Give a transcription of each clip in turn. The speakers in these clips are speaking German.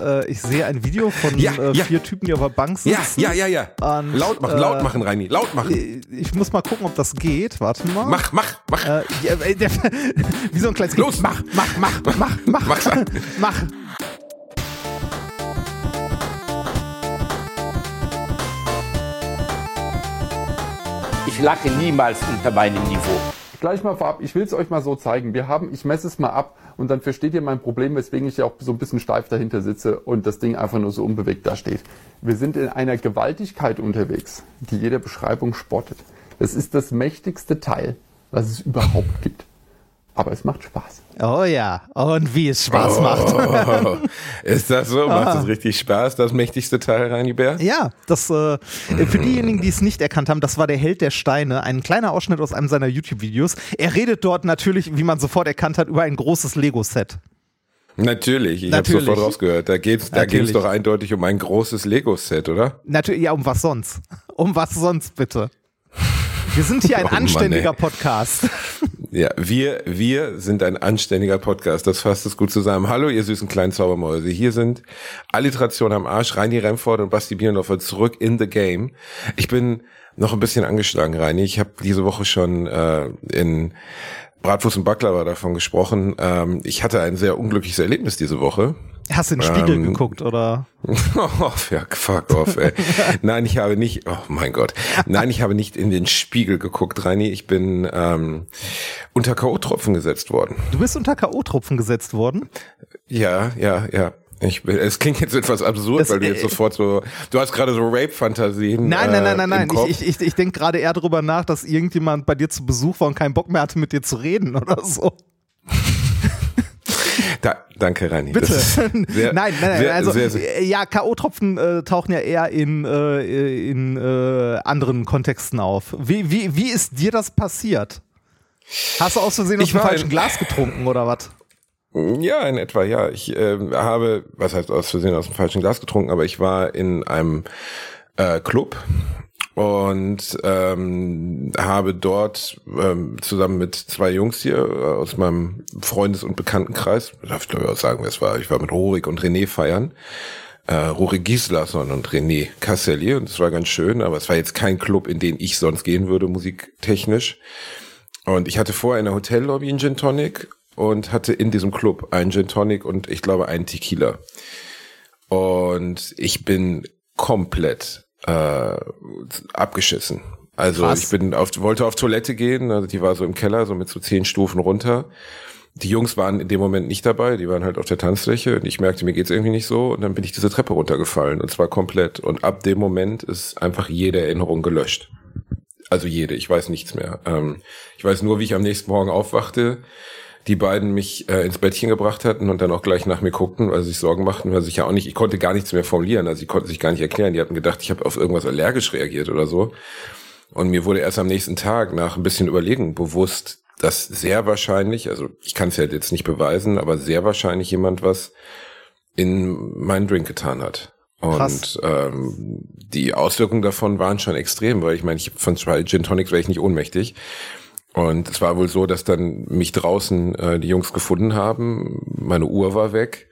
äh, ich sehe ein Video von Ja, äh, ja. vier Typen, die auf der Bank Ja, sitzen. ja, ja, ja. Und, laut machen, äh, laut machen, Reini, laut machen. Ich muss mal gucken, ob das geht. Warte mal. Mach, mach, mach. Äh, ja, äh, der, wie so ein kleines Kind. Los. Mach, mach, mach, mach, mach, Mach's an. mach. Ich lache niemals unter meinem Niveau. Gleich mal vorab, ich will es euch mal so zeigen. Wir haben, ich messe es mal ab und dann versteht ihr mein Problem, weswegen ich ja auch so ein bisschen steif dahinter sitze und das Ding einfach nur so unbewegt da steht. Wir sind in einer Gewaltigkeit unterwegs, die jeder Beschreibung spottet. Es ist das mächtigste Teil, was es überhaupt gibt. Aber es macht Spaß. Oh ja. Und wie es Spaß macht. Oh, ist das so? Macht es richtig Spaß, das mächtigste Teil, Reini Bär? Ja, das äh, für diejenigen, die es nicht erkannt haben, das war der Held der Steine, ein kleiner Ausschnitt aus einem seiner YouTube-Videos. Er redet dort natürlich, wie man sofort erkannt hat, über ein großes Lego-Set. Natürlich, ich habe sofort rausgehört. Da geht's, da Natürlich. geht's doch eindeutig um ein großes Lego-Set, oder? Natürlich, ja, um was sonst? Um was sonst bitte? Wir sind hier ein Oh Mann, anständiger ey. Podcast. Ja, wir, wir sind ein anständiger Podcast. Das fasst es gut zusammen. Hallo, ihr süßen kleinen Zaubermäuse. Hier sind Alliteration am Arsch, Reini Remford und Basti Bierendorfer zurück in the game. Ich bin noch ein bisschen angeschlagen, Reini. Ich habe diese Woche schon äh, in Bratwurst und Baklava davon gesprochen. Ähm, ich hatte ein sehr unglückliches Erlebnis diese Woche. Hast du in den Spiegel Ähm, geguckt, oder? Oh, ja, fuck off, ey. Nein, ich habe nicht, oh mein Gott. Nein, ich habe nicht in den Spiegel geguckt, Reini. Ich bin ähm, unter K.O.-Tropfen gesetzt worden. Du bist unter K.O.-Tropfen gesetzt worden. Ja, ja, ja. Ich bin, es klingt jetzt etwas absurd, Das, weil du jetzt äh, sofort so, du hast gerade so Rape-Fantasien. Nein, nein, nein, nein, äh, nein. im Kopf. Ich, ich, ich, ich denke gerade eher darüber nach, dass irgendjemand bei dir zu Besuch war und keinen Bock mehr hatte, mit dir zu reden oder so. da, danke, Reini. Bitte. Sehr, nein, nein, nein. sehr, also, sehr, sehr, äh, ja, K.O.-Tropfen äh, tauchen ja eher in, äh, in äh, anderen Kontexten auf. Wie, wie, wie ist dir das passiert? Hast du aus Versehen aus dem falschen Glas getrunken oder was? Ja, in etwa, ja. Ich ähm, habe, was heißt aus Versehen aus dem falschen Glas getrunken, aber ich war in einem äh, Club und ähm, habe dort ähm, zusammen mit zwei Jungs hier äh, aus meinem Freundes- und Bekanntenkreis, darf ich glaube ich auch sagen, wer es war, ich war mit Rorik und René feiern, äh, Rorik Gislason und René Casselli und es war ganz schön, aber es war jetzt kein Club, in den ich sonst gehen würde, musiktechnisch. Und ich hatte vorher in der Hotellobby einen Gin Tonic und hatte in diesem Club einen Gin Tonic und ich glaube einen Tequila. Und ich bin komplett äh, abgeschissen. Also Krass. ich bin auf, wollte auf Toilette gehen, also die war so im Keller, so mit so zehn Stufen runter. Die Jungs waren in dem Moment nicht dabei, die waren halt auf der Tanzfläche und ich merkte, mir geht's irgendwie nicht so und dann bin ich diese Treppe runtergefallen und zwar komplett. Und ab dem Moment ist einfach jede Erinnerung gelöscht. Also jede, ich weiß nichts mehr. Ähm, ich weiß nur, wie ich am nächsten Morgen aufwachte, die beiden mich äh, ins Bettchen gebracht hatten und dann auch gleich nach mir guckten, weil sie sich Sorgen machten, weil sich ja auch nicht, ich konnte gar nichts mehr formulieren, also sie konnten sich gar nicht erklären. Die hatten gedacht, ich habe auf irgendwas allergisch reagiert oder so. Und mir wurde erst am nächsten Tag nach ein bisschen Überlegen bewusst, dass sehr wahrscheinlich, also ich kann es ja jetzt nicht beweisen, aber sehr wahrscheinlich jemand was in meinen Drink getan hat. Krass. Und ähm, die Auswirkungen davon waren schon extrem, weil ich meine, ich von zwei Gin Tonics wäre ich nicht ohnmächtig. Und es war wohl so, dass dann mich draußen äh, die Jungs gefunden haben. Meine Uhr war weg.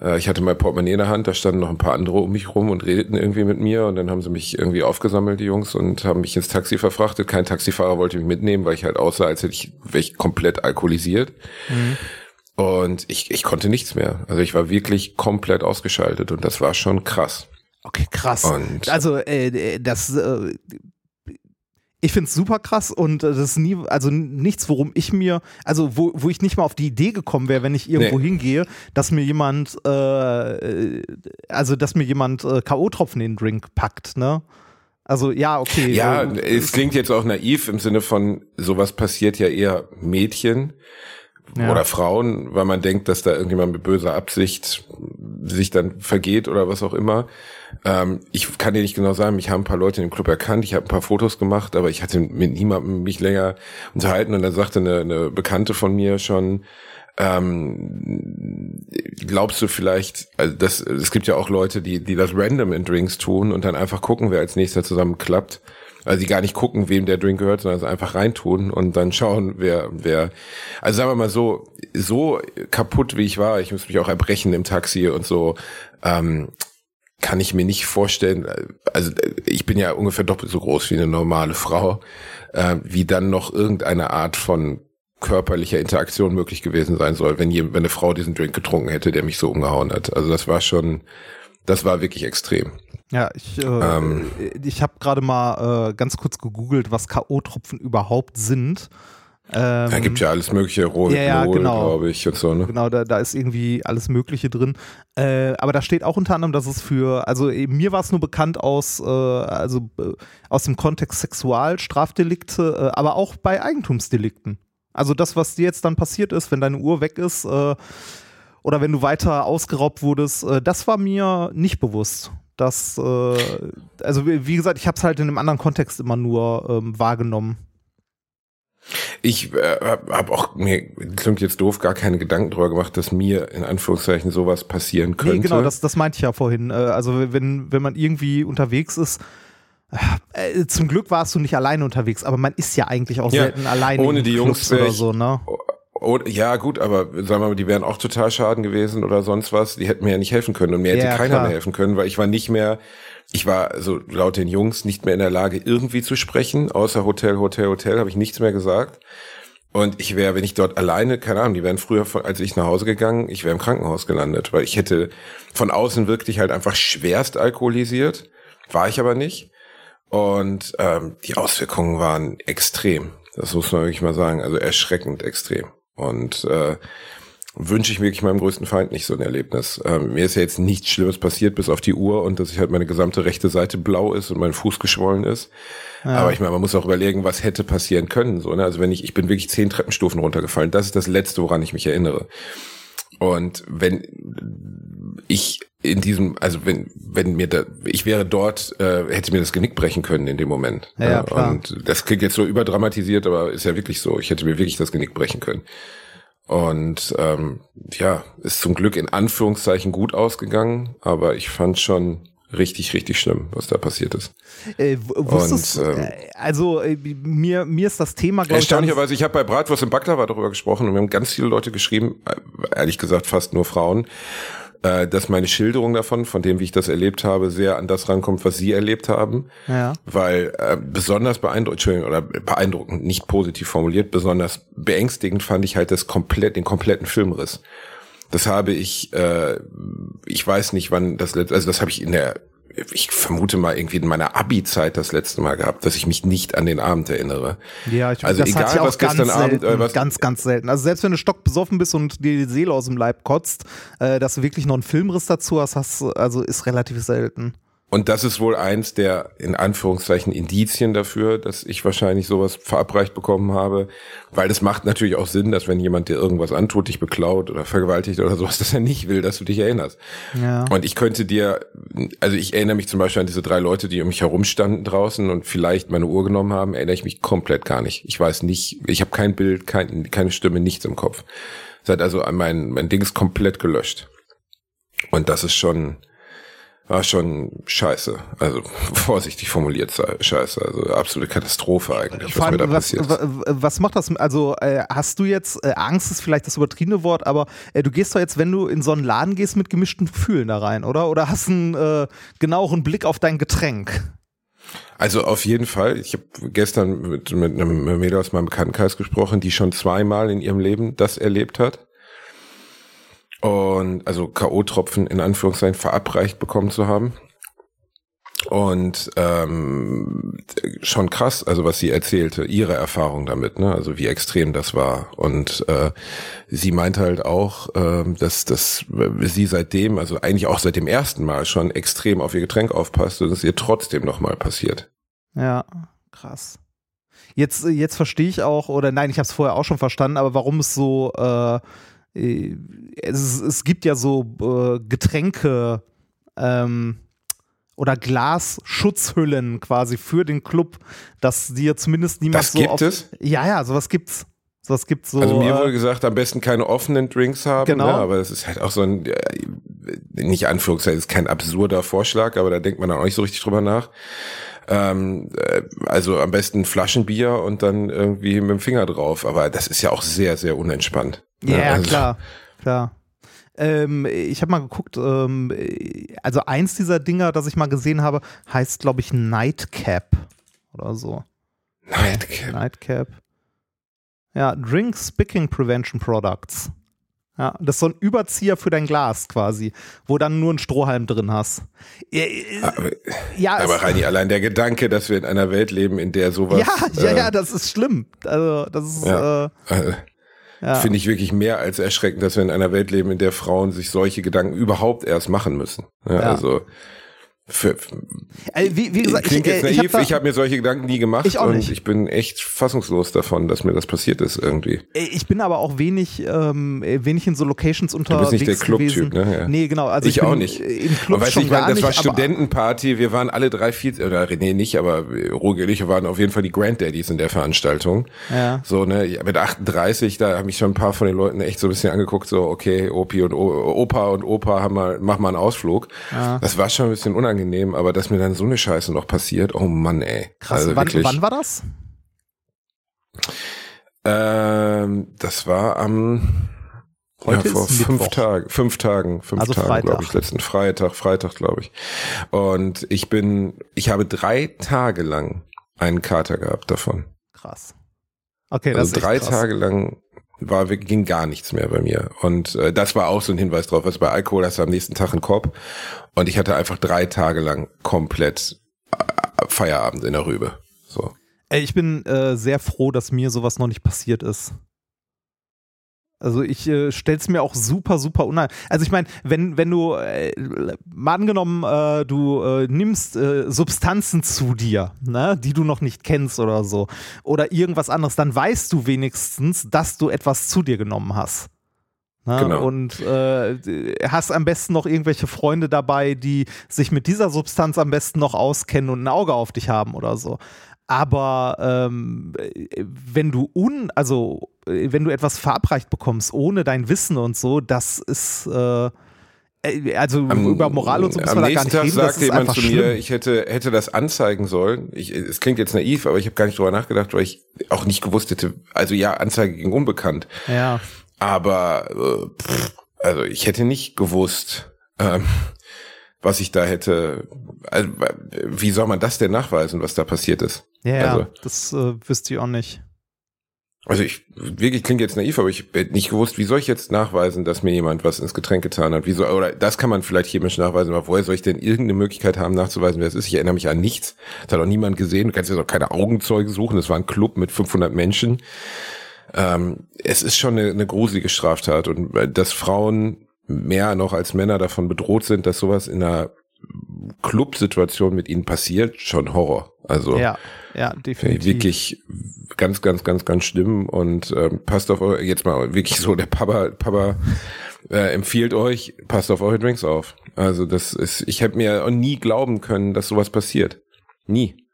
Äh, ich hatte mein Portemonnaie in der Hand, da standen noch ein paar andere um mich rum und redeten irgendwie mit mir. Und dann haben sie mich irgendwie aufgesammelt, die Jungs, und haben mich ins Taxi verfrachtet. Kein Taxifahrer wollte mich mitnehmen, weil ich halt aussah, als hätte ich, wäre ich komplett alkoholisiert. Und ich, ich konnte nichts mehr. Also ich war wirklich komplett ausgeschaltet und das war schon krass. Okay, krass. Und- also, äh, das. Äh, ich finde es super krass und äh, das ist nie, also nichts, worum ich mir, also wo, wo ich nicht mal auf die Idee gekommen wäre, wenn ich irgendwo Nee. hingehe, dass mir jemand, äh, also dass mir jemand äh, K.O.-Tropfen in den Drink packt, ne? Also ja, okay. Ja, äh, es klingt jetzt auch naiv im Sinne von, sowas passiert ja eher Mädchen Ja. oder Frauen, weil man denkt, dass da irgendjemand mit böser Absicht sich dann vergeht oder was auch immer. Ähm, ich kann dir nicht genau sagen, mich haben ein paar Leute im Club erkannt, ich habe ein paar Fotos gemacht, aber ich hatte mit niemandem mich länger unterhalten und dann sagte eine, eine Bekannte von mir schon, ähm, glaubst du vielleicht, also das, es gibt ja auch Leute, die, die das random in Drinks tun und dann einfach gucken, wer als nächster zusammenklappt. Also die gar nicht gucken, wem der Drink gehört, sondern es einfach reintun und dann schauen, wer, wer. Also sagen wir mal so, so kaputt wie ich war, ich muss mich auch erbrechen im Taxi und so, ähm, kann ich mir nicht vorstellen, also ich bin ja ungefähr doppelt so groß wie eine normale Frau, äh, wie dann noch irgendeine Art von körperlicher Interaktion möglich gewesen sein soll, wenn, je, wenn eine Frau diesen Drink getrunken hätte, der mich so umgehauen hat. Also das war schon, das war wirklich extrem. Ja, ich, äh, ähm, ich habe gerade mal äh, ganz kurz gegoogelt, was K.O.-Tropfen überhaupt sind. Ähm, da gibt ja alles mögliche, Rohypnol, ja, ja, genau. glaube ich, und so, ne? Genau, da, da ist irgendwie alles Mögliche drin. Äh, aber da steht auch unter anderem, dass es für, also mir war es nur bekannt aus, äh, also äh, aus dem Kontext Sexualstrafdelikte, äh, aber auch bei Eigentumsdelikten. Also das, was dir jetzt dann passiert ist, wenn deine Uhr weg ist äh, oder wenn du weiter ausgeraubt wurdest, äh, das war mir nicht bewusst. Das, also wie gesagt, ich habe es halt in einem anderen Kontext immer nur ähm, wahrgenommen. Ich äh, habe auch mir klingt jetzt doof gar keine Gedanken darüber gemacht, dass mir in Anführungszeichen sowas passieren könnte. Nee, genau, das, das meinte ich ja vorhin. Äh, also wenn wenn man irgendwie unterwegs ist, äh, zum Glück warst du nicht alleine unterwegs, aber man ist ja eigentlich auch ja, selten alleine ohne die Jungs oder so, ne? Oh, ja, gut, aber sagen wir mal, die wären auch total schaden gewesen oder sonst was. Die hätten mir ja nicht helfen können und mir hätte ja, keiner klar. mehr helfen können, weil ich war nicht mehr ich war also laut den Jungs nicht mehr in der Lage, irgendwie zu sprechen, außer Hotel, Hotel, Hotel, habe ich nichts mehr gesagt. Und ich wäre, wenn ich dort alleine, keine Ahnung, die wären früher, von, als ich nach Hause gegangen, ich wäre im Krankenhaus gelandet, weil ich hätte von außen wirklich halt einfach schwerst alkoholisiert, war ich aber nicht. Und ähm, die Auswirkungen waren extrem. Das muss man wirklich mal sagen, also erschreckend extrem. Und äh, wünsche ich wirklich meinem größten Feind nicht so ein Erlebnis. Ähm, mir ist ja jetzt nichts Schlimmes passiert, bis auf die Uhr und dass ich halt meine gesamte rechte Seite blau ist und mein Fuß geschwollen ist. Ja. Aber ich meine, man muss auch überlegen, was hätte passieren können. So, ne? Also wenn ich, ich bin wirklich zehn Treppenstufen runtergefallen. Das ist das Letzte, woran ich mich erinnere. Und wenn ich in diesem, also wenn, wenn mir da, ich wäre dort, äh, hätte mir das Genick brechen können in dem Moment. Ja, ja, klar. Und das klingt jetzt so überdramatisiert, aber ist ja wirklich so. Ich hätte mir wirklich das Genick brechen können. Und ähm, ja, ist zum Glück in Anführungszeichen gut ausgegangen, aber ich fand schon richtig, richtig schlimm, was da passiert ist. Äh, wusstest, und, ähm, äh, also äh, mir, mir ist das Thema, glaube ich. Erstaunlicherweise, ich habe bei Bratwurst im Baklava darüber gesprochen und wir haben ganz viele Leute geschrieben, äh, ehrlich gesagt fast nur Frauen, äh, dass meine Schilderung davon, von dem, wie ich das erlebt habe, sehr an das rankommt, was sie erlebt haben. Ja. Weil äh, besonders beeindruckend, oder beeindruckend, nicht positiv formuliert, besonders beängstigend fand ich halt das komplett, den kompletten Filmriss. Das habe ich, äh, ich weiß nicht, wann das letzte, also das habe ich in der ich vermute mal irgendwie in meiner Abi-Zeit das letzte Mal gehabt, dass ich mich nicht an den Abend erinnere. Ja, ich also das egal, ja was gestern selten, Abend, äh, was ganz, ganz selten. Also selbst wenn du stockbesoffen bist und dir die Seele aus dem Leib kotzt, äh, dass du wirklich noch einen Filmriss dazu hast, hast also ist relativ selten. Und das ist wohl eins der, in Anführungszeichen, Indizien dafür, dass ich wahrscheinlich sowas verabreicht bekommen habe. Weil es macht natürlich auch Sinn, dass wenn jemand dir irgendwas antut, dich beklaut oder vergewaltigt oder sowas, dass er nicht will, dass du dich erinnerst. Ja. Und ich könnte dir, also ich erinnere mich zum Beispiel an diese drei Leute, die um mich herumstanden draußen und vielleicht meine Uhr genommen haben, erinnere ich mich komplett gar nicht. Ich weiß nicht, ich habe kein Bild, kein, keine Stimme, nichts im Kopf. Seit also mein, mein Ding ist komplett gelöscht. Und das ist schon, war schon scheiße. Also vorsichtig formuliert scheiße. Also absolute Katastrophe eigentlich, was mir da was, passiert. Was macht das? Also äh, hast du jetzt, äh, Angst ist vielleicht das übertriebene Wort, aber äh, du gehst doch jetzt, wenn du in so einen Laden gehst, mit gemischten Gefühlen da rein, oder? Oder hast einen äh, genaueren Blick auf dein Getränk? Also auf jeden Fall. Ich habe gestern mit, mit einem Mädel aus meinem Bekanntenkreis gesprochen, die schon zweimal in ihrem Leben das erlebt hat und also K.O.-Tropfen in Anführungszeichen verabreicht bekommen zu haben. Und ähm, schon krass, also was sie erzählte, ihre Erfahrung damit, ne? Also wie extrem das war. Und äh, sie meinte halt auch, äh, dass, dass sie seitdem, also eigentlich auch seit dem ersten Mal schon extrem auf ihr Getränk aufpasst und es ihr trotzdem nochmal passiert. Ja, krass. Jetzt, jetzt verstehe ich auch, oder nein, ich habe es vorher auch schon verstanden, aber warum es so äh, es, es gibt ja so äh, Getränke ähm, oder Glasschutzhüllen quasi für den Club, dass dir zumindest niemand das so gibt auf, es? Ja, ja, sowas gibt's. So, es gibt so. Also mir äh, wurde gesagt, am besten keine offenen Drinks haben, Genau. ne? aber das ist halt auch so ein, äh, nicht Anführungszeichen, ist kein absurder Vorschlag, aber da denkt man dann auch nicht so richtig drüber nach. Ähm, äh, also am besten Flaschenbier und dann irgendwie mit dem Finger drauf, aber das ist ja auch sehr, sehr unentspannt. Ja, Ne? Also- klar, klar. Ähm, ich habe mal geguckt, ähm, also eins dieser Dinger, das ich mal gesehen habe, heißt, glaube ich, Nightcap oder so. Nightcap. Nightcap. Ja, Drink Spicking Prevention Products. Ja, das ist so ein Überzieher für dein Glas quasi, wo dann nur ein Strohhalm drin hast. Ja, Aber, ja, aber Reini, allein der Gedanke, dass wir in einer Welt leben, in der sowas. ja, ja, äh, ja, das ist schlimm. Also, das ist, Ja. äh, äh, ja. Finde ich wirklich mehr als erschreckend, dass wir in einer Welt leben, in der Frauen sich solche Gedanken überhaupt erst machen müssen. Ja, Ja. Also für, Äh, wie, wie gesagt, klingt ich, jetzt äh, naiv, ich habe ich habe mir solche Gedanken nie gemacht Ich auch und nicht. ich bin echt fassungslos davon, dass mir das passiert ist irgendwie. ich bin aber auch wenig, ähm, wenig in so Locations Du unterwegs bist nicht der Club-Typ, ne? Ja. Nee, genau. Also ich, ich auch nicht. Im Club du, schon ich meine, das war nicht, Studentenparty, wir waren alle drei, vier, oder René nicht, aber Roger und ich waren auf jeden Fall die Granddaddies in der Veranstaltung. Ja. So, ne, ja, mit 38, da haben mich schon ein paar von den Leuten echt so ein bisschen angeguckt, so, okay, Opi und o Opa und Opa haben mal, mach mal einen Ausflug. Das war schon ein bisschen unangenehm, aber dass mir dann so eine Scheiße noch passiert, oh Mann, ey. Krass, Also wann, wirklich. wann war das? Ähm, das war am Heute ja, vor ist fünf. Tagen, fünf Tagen, fünf Also Tagen, glaube ich, letzten Freitag, Freitag, glaube ich. Und ich bin, ich habe drei Tage lang einen Kater gehabt davon. Krass. Okay, das Also ist echt drei krass. Tage lang war ging gar nichts mehr bei mir. Und äh, das war auch so ein Hinweis drauf. Also bei Alkohol hast du am nächsten Tag einen Kopf. Und ich hatte einfach drei Tage lang komplett äh, Feierabend in der Rübe. So. Ey, ich bin äh, sehr froh, dass mir sowas noch nicht passiert ist. Also ich äh, stell's mir auch super, super unheimlich. Also ich meine, wenn, wenn du, äh, mal angenommen, äh, du äh, nimmst äh, Substanzen zu dir, ne, die du noch nicht kennst oder so, oder irgendwas anderes, dann weißt du wenigstens, dass du etwas zu dir genommen hast. Ne? Genau. Und äh, hast am besten noch irgendwelche Freunde dabei, die sich mit dieser Substanz am besten noch auskennen und ein Auge auf dich haben oder so. Aber ähm, wenn du un, also wenn du etwas verabreicht bekommst ohne dein Wissen und so, das ist äh, äh, also über Moral und so am wir da gar nicht Tag reden. Sagte jemand zu mir, schlimm. ich hätte, hätte das anzeigen sollen. Ich, es klingt jetzt naiv, aber ich habe gar nicht drüber nachgedacht, weil ich auch nicht gewusst hätte. Also ja, Anzeige gegen unbekannt. Ja, Aber äh, pff, also ich hätte nicht gewusst, ähm, was ich da hätte. Also, wie soll man das denn nachweisen, was da passiert ist? ja, ja Also- das äh, wüsste ich auch nicht. Also ich wirklich klingt jetzt naiv, aber ich hätte nicht gewusst, wie soll ich jetzt nachweisen, dass mir jemand was ins Getränk getan hat? Wie soll, oder das kann man vielleicht chemisch nachweisen, aber woher soll ich denn irgendeine Möglichkeit haben, nachzuweisen, wer es ist? Ich erinnere mich an nichts. Das hat auch niemand gesehen. Du kannst jetzt auch keine Augenzeugen suchen. Das war ein Club mit 500 Menschen. Ähm, es ist schon eine, eine gruselige Straftat und dass Frauen mehr noch als Männer davon bedroht sind, dass sowas in einer Clubsituation mit ihnen passiert, schon Horror. Also Ja, ja, definitiv. wirklich ganz, ganz, ganz, ganz schlimm und ähm, passt auf eure, jetzt mal wirklich so, der Papa, Papa äh, empfiehlt euch, passt auf eure Drinks auf. Also das ist, ich hätte mir auch nie glauben können, dass sowas passiert. Nie.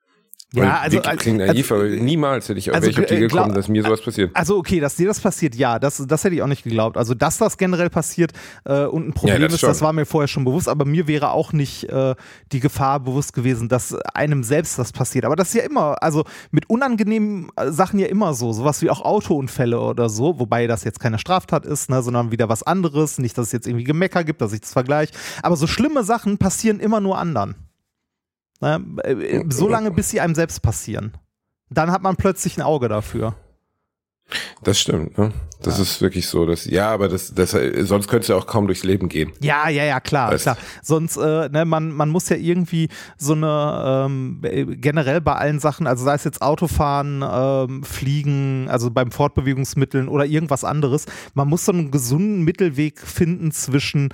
Ja, also, klingt also- naiv, aber niemals hätte ich auf also, welche Idee äh, gekommen, dass mir sowas passiert. Also okay, dass dir das passiert, ja, das, das hätte ich auch nicht geglaubt. Also dass das generell passiert äh, und ein Problem Ja, das ist, schon. das war mir vorher schon bewusst, aber mir wäre auch nicht äh, die Gefahr bewusst gewesen, dass einem selbst das passiert. Aber das ist ja immer, also mit unangenehmen äh, Sachen ja immer so, sowas wie auch Autounfälle oder so, wobei das jetzt keine Straftat ist, ne, sondern wieder was anderes. Nicht, dass es jetzt irgendwie Gemecker gibt, dass ich das vergleiche. Aber so schlimme Sachen passieren immer nur anderen. Ne? Äh, So lange, bis sie einem selbst passieren. Dann hat man plötzlich ein Auge dafür. Das stimmt, ne? Das ist wirklich so, dass, ja, aber das, das, sonst könntest du auch kaum durchs Leben gehen. Ja, ja, ja, klar, Weißt- klar. Sonst, äh, ne, man, man muss ja irgendwie so eine, ähm, äh, generell bei allen Sachen, also sei es jetzt Autofahren, ähm, Fliegen, also beim Fortbewegungsmitteln oder irgendwas anderes, man muss so einen gesunden Mittelweg finden zwischen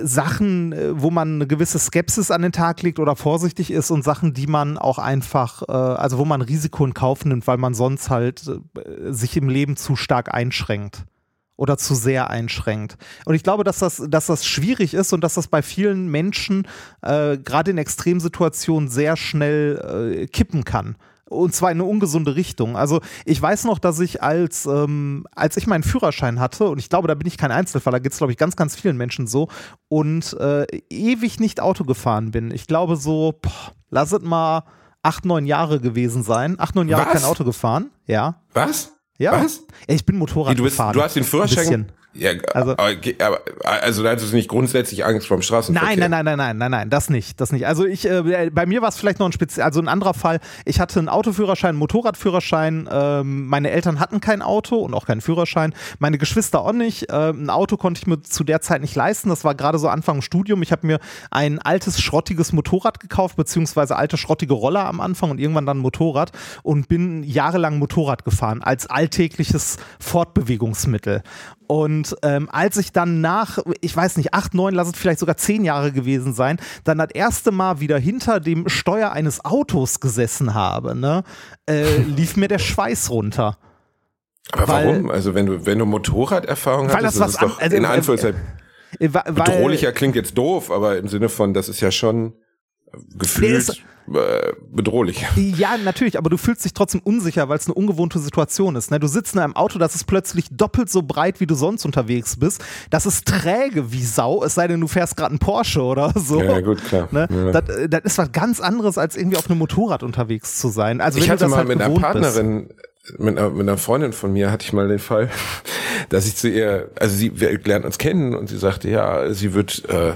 Sachen, äh, wo man eine gewisse Skepsis an den Tag legt oder vorsichtig ist und Sachen, die man auch einfach, äh, also wo man Risiko in Kauf nimmt, weil man sonst halt äh, sich im Leben zu stark einschränkt oder zu sehr einschränkt. Und ich glaube, dass das, dass das schwierig ist und dass das bei vielen Menschen äh, gerade in Extremsituationen sehr schnell äh, kippen kann. Und zwar in eine ungesunde Richtung. Also ich weiß noch, dass ich als, ähm, als ich meinen Führerschein hatte, und ich glaube, da bin ich kein Einzelfall, da geht es, glaube ich, ganz, ganz vielen Menschen so, und äh, ewig nicht Auto gefahren bin. Ich glaube so, boah, lass es mal acht, neun Jahre gewesen sein. Acht, neun Jahre Was? kein Auto gefahren. Ja. Was? Ja. Was? Ich bin Motorrad Wie, du, bist, gefahren. du hast den Ein Führerschein. Ja, Also- aber, aber, also da hattest du nicht grundsätzlich Angst vor dem Straßenverkehr. Nein, nein, nein, nein, nein, nein, nein, das nicht, das nicht. Also ich, äh, bei mir war es vielleicht noch ein speziell, also ein anderer Fall. Ich hatte einen Autoführerschein, einen Motorradführerschein. Ähm, meine Eltern hatten kein Auto und auch keinen Führerschein. Meine Geschwister auch nicht. Ähm, ein Auto konnte ich mir zu der Zeit nicht leisten. Das war gerade so Anfang Studium. Ich habe mir ein altes schrottiges Motorrad gekauft beziehungsweise alte schrottige Roller am Anfang und irgendwann dann ein Motorrad und bin jahrelang Motorrad gefahren als alltägliches Fortbewegungsmittel. Und ähm, als ich dann nach, ich weiß nicht, acht, neun, lass es vielleicht sogar zehn Jahre gewesen sein, dann das erste Mal wieder hinter dem Steuer eines Autos gesessen habe, ne, äh, lief mir der Schweiß runter. Aber Weil- warum? Also wenn du, wenn du Motorraderfahrung Weil hattest, das ist was es doch an- also, in äh, Anführungszeichen Äh, weil- bedrohlicher klingt jetzt doof, aber im Sinne von, das ist ja schon gefühlt äh, bedrohlich. Ja, natürlich, aber du fühlst dich trotzdem unsicher, weil es eine ungewohnte Situation ist. Ne? Du sitzt in einem Auto, das ist plötzlich doppelt so breit, wie du sonst unterwegs bist. Das ist träge wie Sau, es sei denn, du fährst gerade einen Porsche oder so. Ja, gut, klar. Ne? Ja. Das, äh, das ist was ganz anderes, als irgendwie auf einem Motorrad unterwegs zu sein. Also ich hatte mal halt mit einer bist. Partnerin, mit einer, mit einer Freundin von mir hatte ich mal den Fall, dass ich zu ihr, also sie, wir lernen uns kennen und sie sagte, ja, sie wird, äh,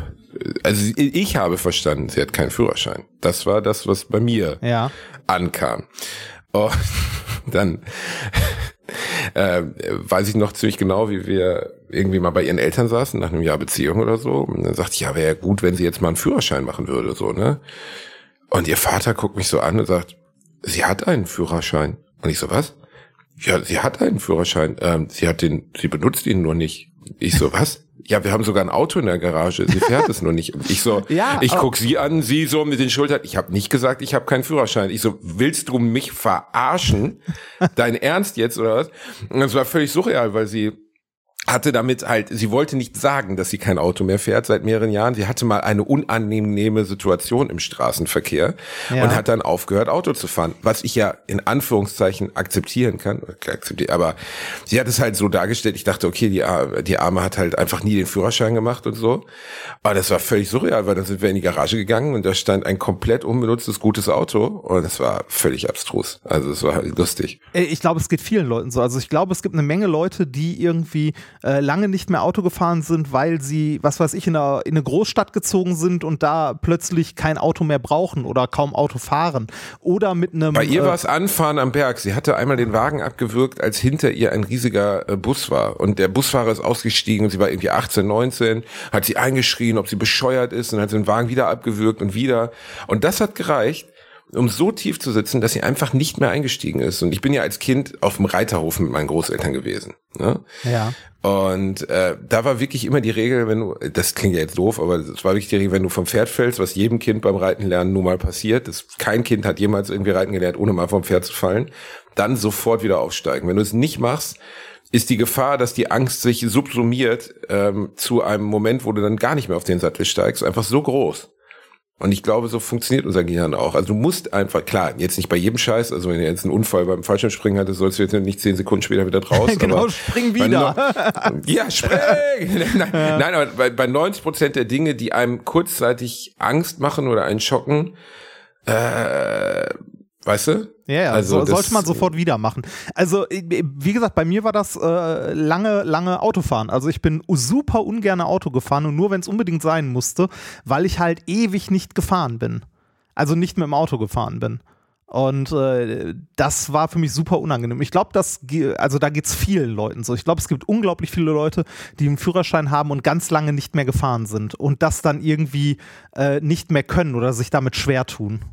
also ich habe verstanden, sie hat keinen Führerschein. Das war das, was bei mir Ja. ankam. Und dann äh, weiß ich noch ziemlich genau, wie wir irgendwie mal bei ihren Eltern saßen, nach einem Jahr Beziehung oder so. Und dann sagte ich, ja, wäre ja gut, wenn sie jetzt mal einen Führerschein machen würde, so, ne? Und ihr Vater guckt mich so an und sagt, sie hat einen Führerschein. Und ich so, was? Ja, sie hat einen Führerschein. Ähm, sie hat den, sie benutzt ihn nur nicht. Ich so, was? Ja, wir haben sogar ein Auto in der Garage. Sie fährt es nur nicht. Und ich so, Ja, ich aber- guck sie an, sie so mit den Schultern. Ich habe nicht gesagt, ich habe keinen Führerschein. Ich so, willst du mich verarschen? Dein Ernst jetzt oder was? Und das war völlig surreal, weil sie hatte damit halt, sie wollte nicht sagen, dass sie kein Auto mehr fährt seit mehreren Jahren. Sie hatte mal eine unannehme Situation im Straßenverkehr Ja. und hat dann aufgehört, Auto zu fahren. Was ich ja in Anführungszeichen akzeptieren kann. Aber sie hat es halt so dargestellt, ich dachte, okay, die, Ar- die Arme hat halt einfach nie den Führerschein gemacht und so. Aber das war völlig surreal, weil dann sind wir in die Garage gegangen und da stand ein komplett unbenutztes, gutes Auto und das war völlig abstrus. Also es war lustig. Ich glaube, es geht vielen Leuten so. Also ich glaube, es gibt eine Menge Leute, die irgendwie äh, lange nicht mehr Auto gefahren sind, weil sie, was weiß ich, in eine, in eine Großstadt gezogen sind und da plötzlich kein Auto mehr brauchen oder kaum Auto fahren. Oder mit einem. Bei ihr äh, war es Anfahren am Berg. Sie hatte einmal den Wagen abgewürgt, als hinter ihr ein riesiger äh, Bus war. Und der Busfahrer ist ausgestiegen und sie war irgendwie 18, 19, hat sie eingeschrien, ob sie bescheuert ist und hat den Wagen wieder abgewürgt und wieder. Und das hat gereicht, um so tief zu sitzen, dass sie einfach nicht mehr eingestiegen ist. Und ich bin ja als Kind auf dem Reiterhof mit meinen Großeltern gewesen. Ne? Ja. Und äh, da war wirklich immer die Regel, wenn du, das klingt ja jetzt doof, aber es war wirklich die Regel, wenn du vom Pferd fällst, was jedem Kind beim Reiten lernen nun mal passiert, das, kein Kind hat jemals irgendwie reiten gelernt, ohne mal vom Pferd zu fallen, dann sofort wieder aufsteigen. Wenn du es nicht machst, ist die Gefahr, dass die Angst sich subsumiert ähm, zu einem Moment, wo du dann gar nicht mehr auf den Sattel steigst, einfach so groß. Und ich glaube, so funktioniert unser Gehirn auch. Also du musst einfach, klar, jetzt nicht bei jedem Scheiß, also wenn du jetzt einen Unfall beim Fallschirmspringen hattest, sollst du jetzt nicht zehn Sekunden später wieder raus. Genau, aber spring wieder. no- ja, spring! nein, nein, aber bei, bei 90 Prozent der Dinge, die einem kurzzeitig Angst machen oder einen schocken, äh, weißt du? Ja, ja, Also so, sollte man sofort wieder machen. Also, äh, wie gesagt, bei mir war das äh, lange, lange Autofahren. Also ich bin super ungern Auto gefahren und nur, wenn es unbedingt sein musste, weil ich halt ewig nicht gefahren bin. Also nicht mit dem Auto gefahren bin. Und äh, das war für mich super unangenehm. Ich glaube, das, also da geht's vielen Leuten so. Ich glaube, es gibt unglaublich viele Leute, die einen Führerschein haben und ganz lange nicht mehr gefahren sind und das dann irgendwie äh, nicht mehr können oder sich damit schwer tun.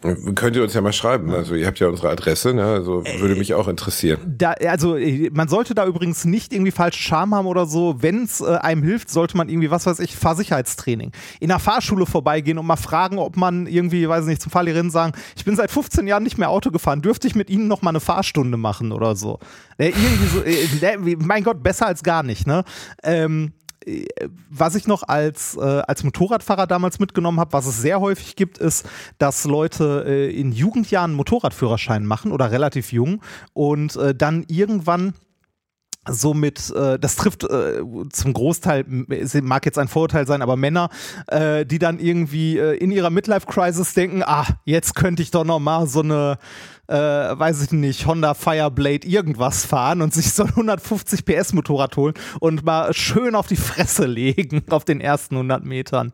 Könnt ihr uns ja mal schreiben. Also ihr habt ja unsere Adresse, ne? Also würde mich auch interessieren. Da, also äh, man sollte da übrigens nicht irgendwie falsche Scham haben oder so. Wenn es äh, einem hilft, sollte man irgendwie, was weiß ich, Fahrsicherheitstraining. In der Fahrschule vorbeigehen und mal fragen, ob man irgendwie, weiß nicht, zum Fahrlehrerin sagen, ich bin seit 15 Jahren nicht mehr Auto gefahren, dürfte ich mit Ihnen noch mal eine Fahrstunde machen oder so. Äh, irgendwie so äh, der- wie- mein Gott, besser als gar nicht, ne? Ähm, was ich noch als, äh, als Motorradfahrer damals mitgenommen habe, was es sehr häufig gibt, ist, dass Leute äh, in Jugendjahren Motorradführerschein machen oder relativ jung und äh, dann irgendwann somit, äh, das trifft äh, zum Großteil, mag jetzt ein Vorurteil sein, aber Männer, äh, die dann irgendwie äh, in ihrer Midlife-Crisis denken, ah, jetzt könnte ich doch noch mal so eine, äh, weiß ich nicht, Honda Fireblade irgendwas fahren und sich so ein 150 PS Motorrad holen und mal schön auf die Fresse legen auf den ersten 100 Metern.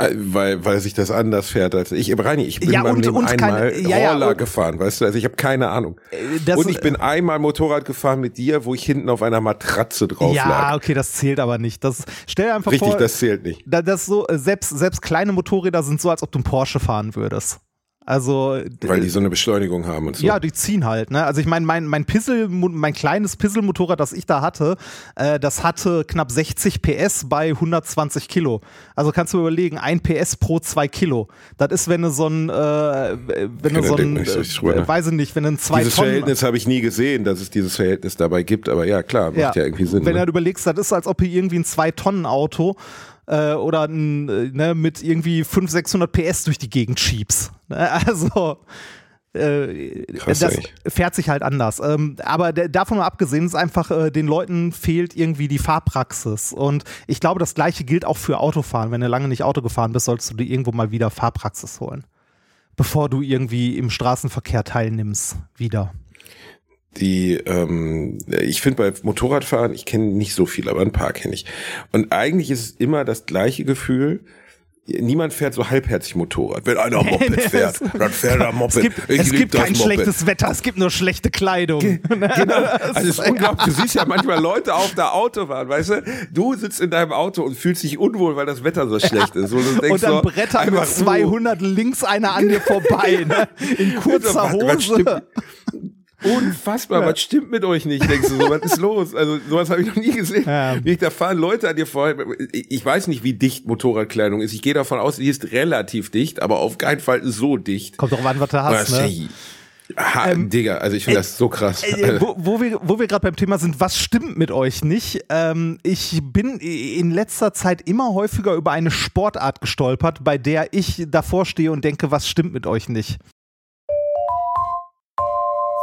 Äh, weil, weil sich das anders fährt als ich. Reini, ich bin Ja, und- Leben und einmal keine- ja, ja, Roller und- gefahren, weißt du? Also ich habe keine Ahnung. das- und ich bin einmal Motorrad gefahren mit dir, wo ich hinten auf einer Matratze drauf Ja, lag. okay, das zählt aber nicht. Das, stell dir einfach Richtig, vor, das zählt nicht. da, das so, äh, selbst, selbst kleine Motorräder sind so, als ob du einen Porsche fahren würdest. Also, Weil die so eine Beschleunigung haben und so. Ja, die ziehen halt. Ne? Also ich meine, mein, mein Pissel, mein kleines Pisselmotorrad, das ich da hatte, äh, das hatte knapp 60 PS bei 120 Kilo. Also kannst du überlegen, ein PS pro zwei Kilo. Das ist, wenn du so ein, äh, wenn du so ein, nicht äh, weiß ich nicht, wenn du ein zwei Dieses Tonnen Verhältnis habe ich nie gesehen, dass es dieses Verhältnis dabei gibt, aber ja, klar, macht ja, irgendwie Sinn. Wenn du ne? halt überlegst, das ist, als ob hier irgendwie ein 2-Tonnen-Auto äh, oder äh, ne, mit irgendwie 500, 600 PS durch die Gegend schiebst. Ne? Also, äh, das eigentlich. fährt sich halt anders. Ähm, aber davon mal abgesehen ist einfach, äh, den Leuten fehlt irgendwie die Fahrpraxis. Und ich glaube, das gleiche gilt auch für Autofahren. Wenn du lange nicht Auto gefahren bist, solltest du dir irgendwo mal wieder Fahrpraxis holen. Bevor du irgendwie im Straßenverkehr teilnimmst, wieder. Die, ähm, ich finde bei Motorradfahren, ich kenne nicht so viel, aber ein paar kenne ich. Und eigentlich ist es immer das gleiche Gefühl. Niemand fährt so halbherzig Motorrad. Wenn einer Moped fährt, dann fährt er Moped. Es gibt, es gibt kein Moped. schlechtes Wetter, es gibt nur schlechte Kleidung. Genau. Also es ist unglaublich. Du siehst ja manchmal Leute auf der Autobahn, weißt du? Du sitzt in deinem Auto und fühlst dich unwohl, weil das Wetter so schlecht ist. Denkst Und dann so, brettert mit einfach, 200 links einer an dir vorbei, ne? in kurzer Hose. Unfassbar, was stimmt mit euch nicht? Denkst du so, was ist los? Also sowas habe ich noch nie gesehen. Ja. Wie ich da fahren Leute an dir vor. Ich weiß nicht, wie dicht Motorradkleidung ist. Ich gehe davon aus, die ist relativ dicht, aber auf keinen Fall so dicht. Kommt doch an, was du hast, Was- ne? Ha, Digga, also ich finde das so krass. Äh, wo, wo wir, wo wir gerade beim Thema sind, was stimmt mit euch nicht? Ähm, ich bin in letzter Zeit immer häufiger über eine Sportart gestolpert, bei der ich davor stehe und denke, was stimmt mit euch nicht?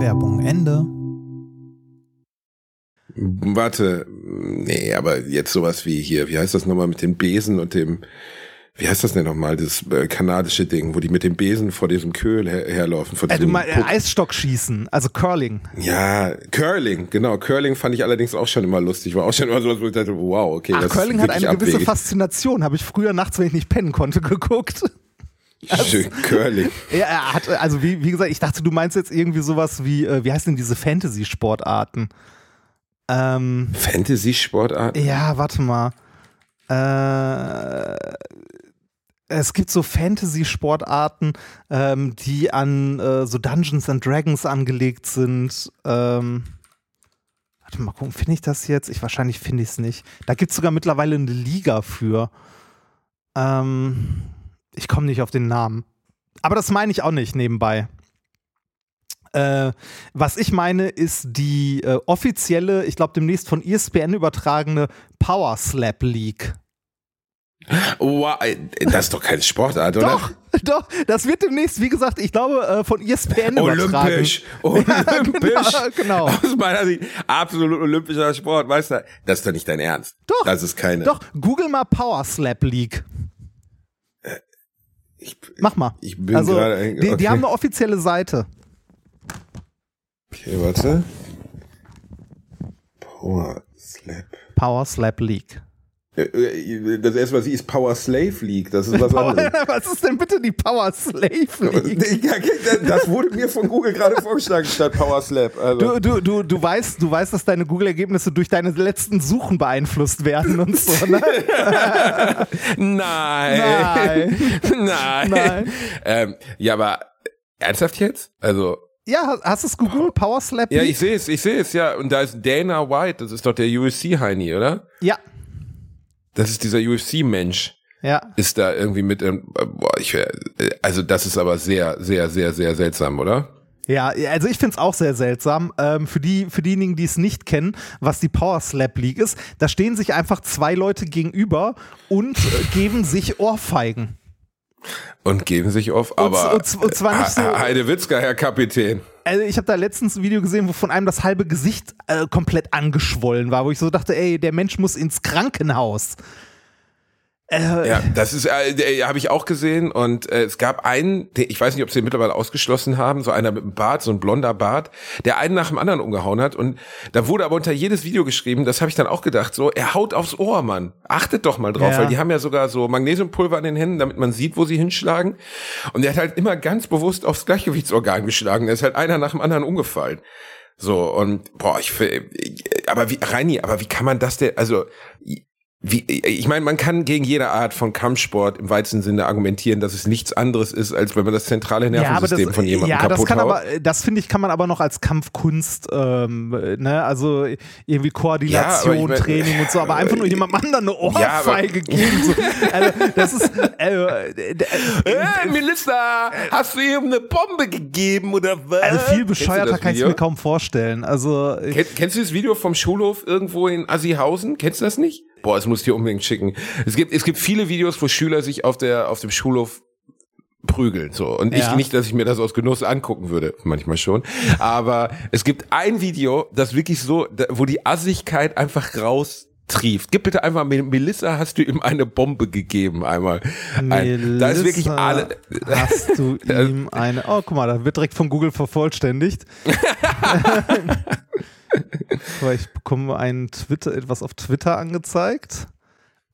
Werbung Ende. Warte, nee, aber jetzt sowas wie hier, wie heißt das nochmal mit dem Besen und dem, wie heißt das denn nochmal, das äh, kanadische Ding, wo die mit dem Besen vor diesem Köhl her herlaufen. Vor Äh, du meinst äh, Puck. Eisstockschießen, also Curling. Ja, Curling, genau. Curling fand ich allerdings auch schon immer lustig. War auch schon immer so, wo ich dachte, wow, okay. Ach, Curling hat eine gewisse abwegig. Faszination. Habe ich früher nachts, wenn ich nicht pennen konnte, geguckt. Schön, Curling. Ja, er hat, also wie, wie gesagt, ich dachte, du meinst jetzt irgendwie sowas wie, äh, wie heißen denn diese Fantasy-Sportarten? Ähm, Fantasy-Sportart? ja, warte mal. Äh, es gibt so Fantasy-Sportarten, ähm, die an äh, so Dungeons and Dragons angelegt sind. Ähm, warte mal gucken, finde ich das jetzt? Ich wahrscheinlich finde ich es nicht. Da gibt es sogar mittlerweile eine Liga für. Ähm, ich komme nicht auf den Namen. Aber das meine ich auch nicht nebenbei. Äh, was ich meine, ist die äh, offizielle, ich glaube demnächst von ESPN übertragene Power Slap League. Wow, ey, das ist doch keine Sportart, oder? Doch, doch, das wird demnächst, wie gesagt, ich glaube, äh, von ESPN übertragen. Olympisch. Olympisch. genau. Aus meiner Sicht absolut olympischer Sport. Weißt du, das ist doch nicht dein Ernst. Doch. Das ist keine. Doch, google mal Power Slap League. Ich, Mach mal. Ich bin also, gerade. die, die haben eine offizielle Seite. Okay, warte. Power Slap. Power Slap League. Äh, äh, Das erste, was ich ist Power Slave League. Das ist was anderes. was ist denn bitte die Power Slave League? Das wurde mir von Google gerade vorgeschlagen statt Power Slap. Also. Du, du, du, du, weißt, du weißt, dass deine Google-Ergebnisse durch deine letzten Suchen beeinflusst werden und so, ne? Nein. Nein. Nein. Nein. Ähm, ja, aber ernsthaft jetzt? Also. Ja, hast- du es Google? Power Slap Ja, ich sehe es, ich sehe es, ja. Und da ist Dana White, das ist doch der UFC-Heini, oder? ja, Das ist dieser UFC-Mensch. ja. Ist da irgendwie mit, ähm, boah, ich, äh, also das ist aber sehr, sehr, sehr, sehr seltsam, oder? Ja, also ich find's auch sehr seltsam. Ähm, für, die, für diejenigen, die es nicht kennen, was die Power Slap League ist, da stehen sich einfach zwei Leute gegenüber und äh, geben sich Ohrfeigen. Und geben sich auf, aber und z- und zwar nicht so- He- Heidewitzka, Herr Kapitän. Also ich habe da letztens ein Video gesehen, wo von einem das halbe Gesicht äh, komplett angeschwollen war, wo ich so dachte, ey, der Mensch muss ins Krankenhaus. Äh, Ja, das ist, äh, habe ich auch gesehen und äh, es gab einen, der, ich weiß nicht, ob sie den mittlerweile ausgeschlossen haben, so einer mit einem Bart, so ein blonder Bart, der einen nach dem anderen umgehauen hat und da wurde aber unter jedes Video geschrieben, das habe ich dann auch gedacht, so, er haut aufs Ohr, Mann. Achtet doch mal drauf, Ja. weil die haben ja sogar so Magnesiumpulver an den Händen, damit man sieht, wo sie hinschlagen und er hat halt immer ganz bewusst aufs Gleichgewichtsorgan geschlagen, da ist halt einer nach dem anderen umgefallen. So, und boah, ich, ich aber wie, Reini, aber wie kann man das denn, also, wie, ich meine, man kann gegen jede Art von Kampfsport im weitesten Sinne argumentieren, dass es nichts anderes ist, als wenn man das zentrale Nervensystem von jemandem ja, das kaputt kann haut. aber, das finde ich, kann man aber noch als Kampfkunst, ähm, ne, also irgendwie Koordination, Ja, ich mein- Training und so, aber einfach nur jemandem anderen eine Ja, Ohrfeige geben. So. Also, das ist, äh, äh, äh, Melissa, hast du ihm eine Bombe gegeben oder was? also viel bescheuerter das kann ich mir kaum vorstellen. Also, Kenn, kennst du das Video vom Schulhof irgendwo in Assihausen? Kennst du das nicht? Boah, es muss ich dir unbedingt schicken. Es gibt, es gibt viele Videos, wo Schüler sich auf der, auf dem Schulhof prügeln, so. Und ich Ja. nicht, dass ich mir das aus Genuss angucken würde. Manchmal schon. Aber es gibt ein Video, das wirklich so, wo die Assigkeit einfach raustrieft. Gib bitte einfach, Mel- Melissa, hast du ihm eine Bombe gegeben einmal? Ein, da ist wirklich Melissa, alle, Hast du ihm eine. Oh, guck mal, da wird direkt von Google vervollständigt. Aber ich bekomme ein Twitter, etwas auf Twitter angezeigt.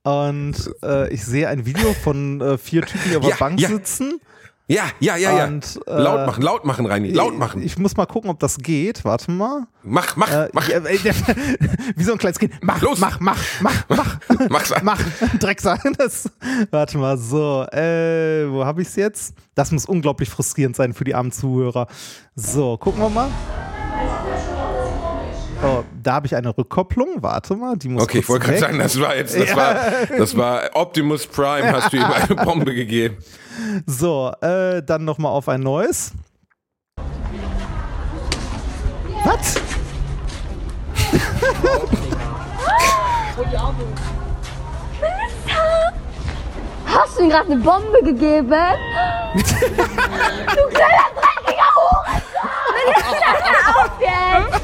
Und äh, ich sehe ein Video von äh, vier Typen, die auf der Ja, Bank ja. sitzen. ja, ja, ja, ja. Und, äh, laut machen, laut machen, Reini, laut machen. Ich muss mal gucken, ob das geht. Warte mal. Mach, mach, Äh, mach. ich, äh, wie so ein kleines Kind. Mach, Los. mach, mach, mach, mach. Mach's an. Mach, Drecksack. Das, warte mal, so, äh, wo habe ich es jetzt? Das muss unglaublich frustrierend sein für die armen Zuhörer. So, gucken wir mal. Oh, da habe ich eine Rückkopplung. Warte mal, die muss Okay, ich wollte gerade sagen, das war jetzt, das war, das war Optimus Prime, hast du ihm eine Bombe gegeben. So, äh, dann nochmal auf ein neues. Was? Hast du ihm gerade eine Bombe gegeben? du kleiner dreckiger Hurensohn! Auf jetzt!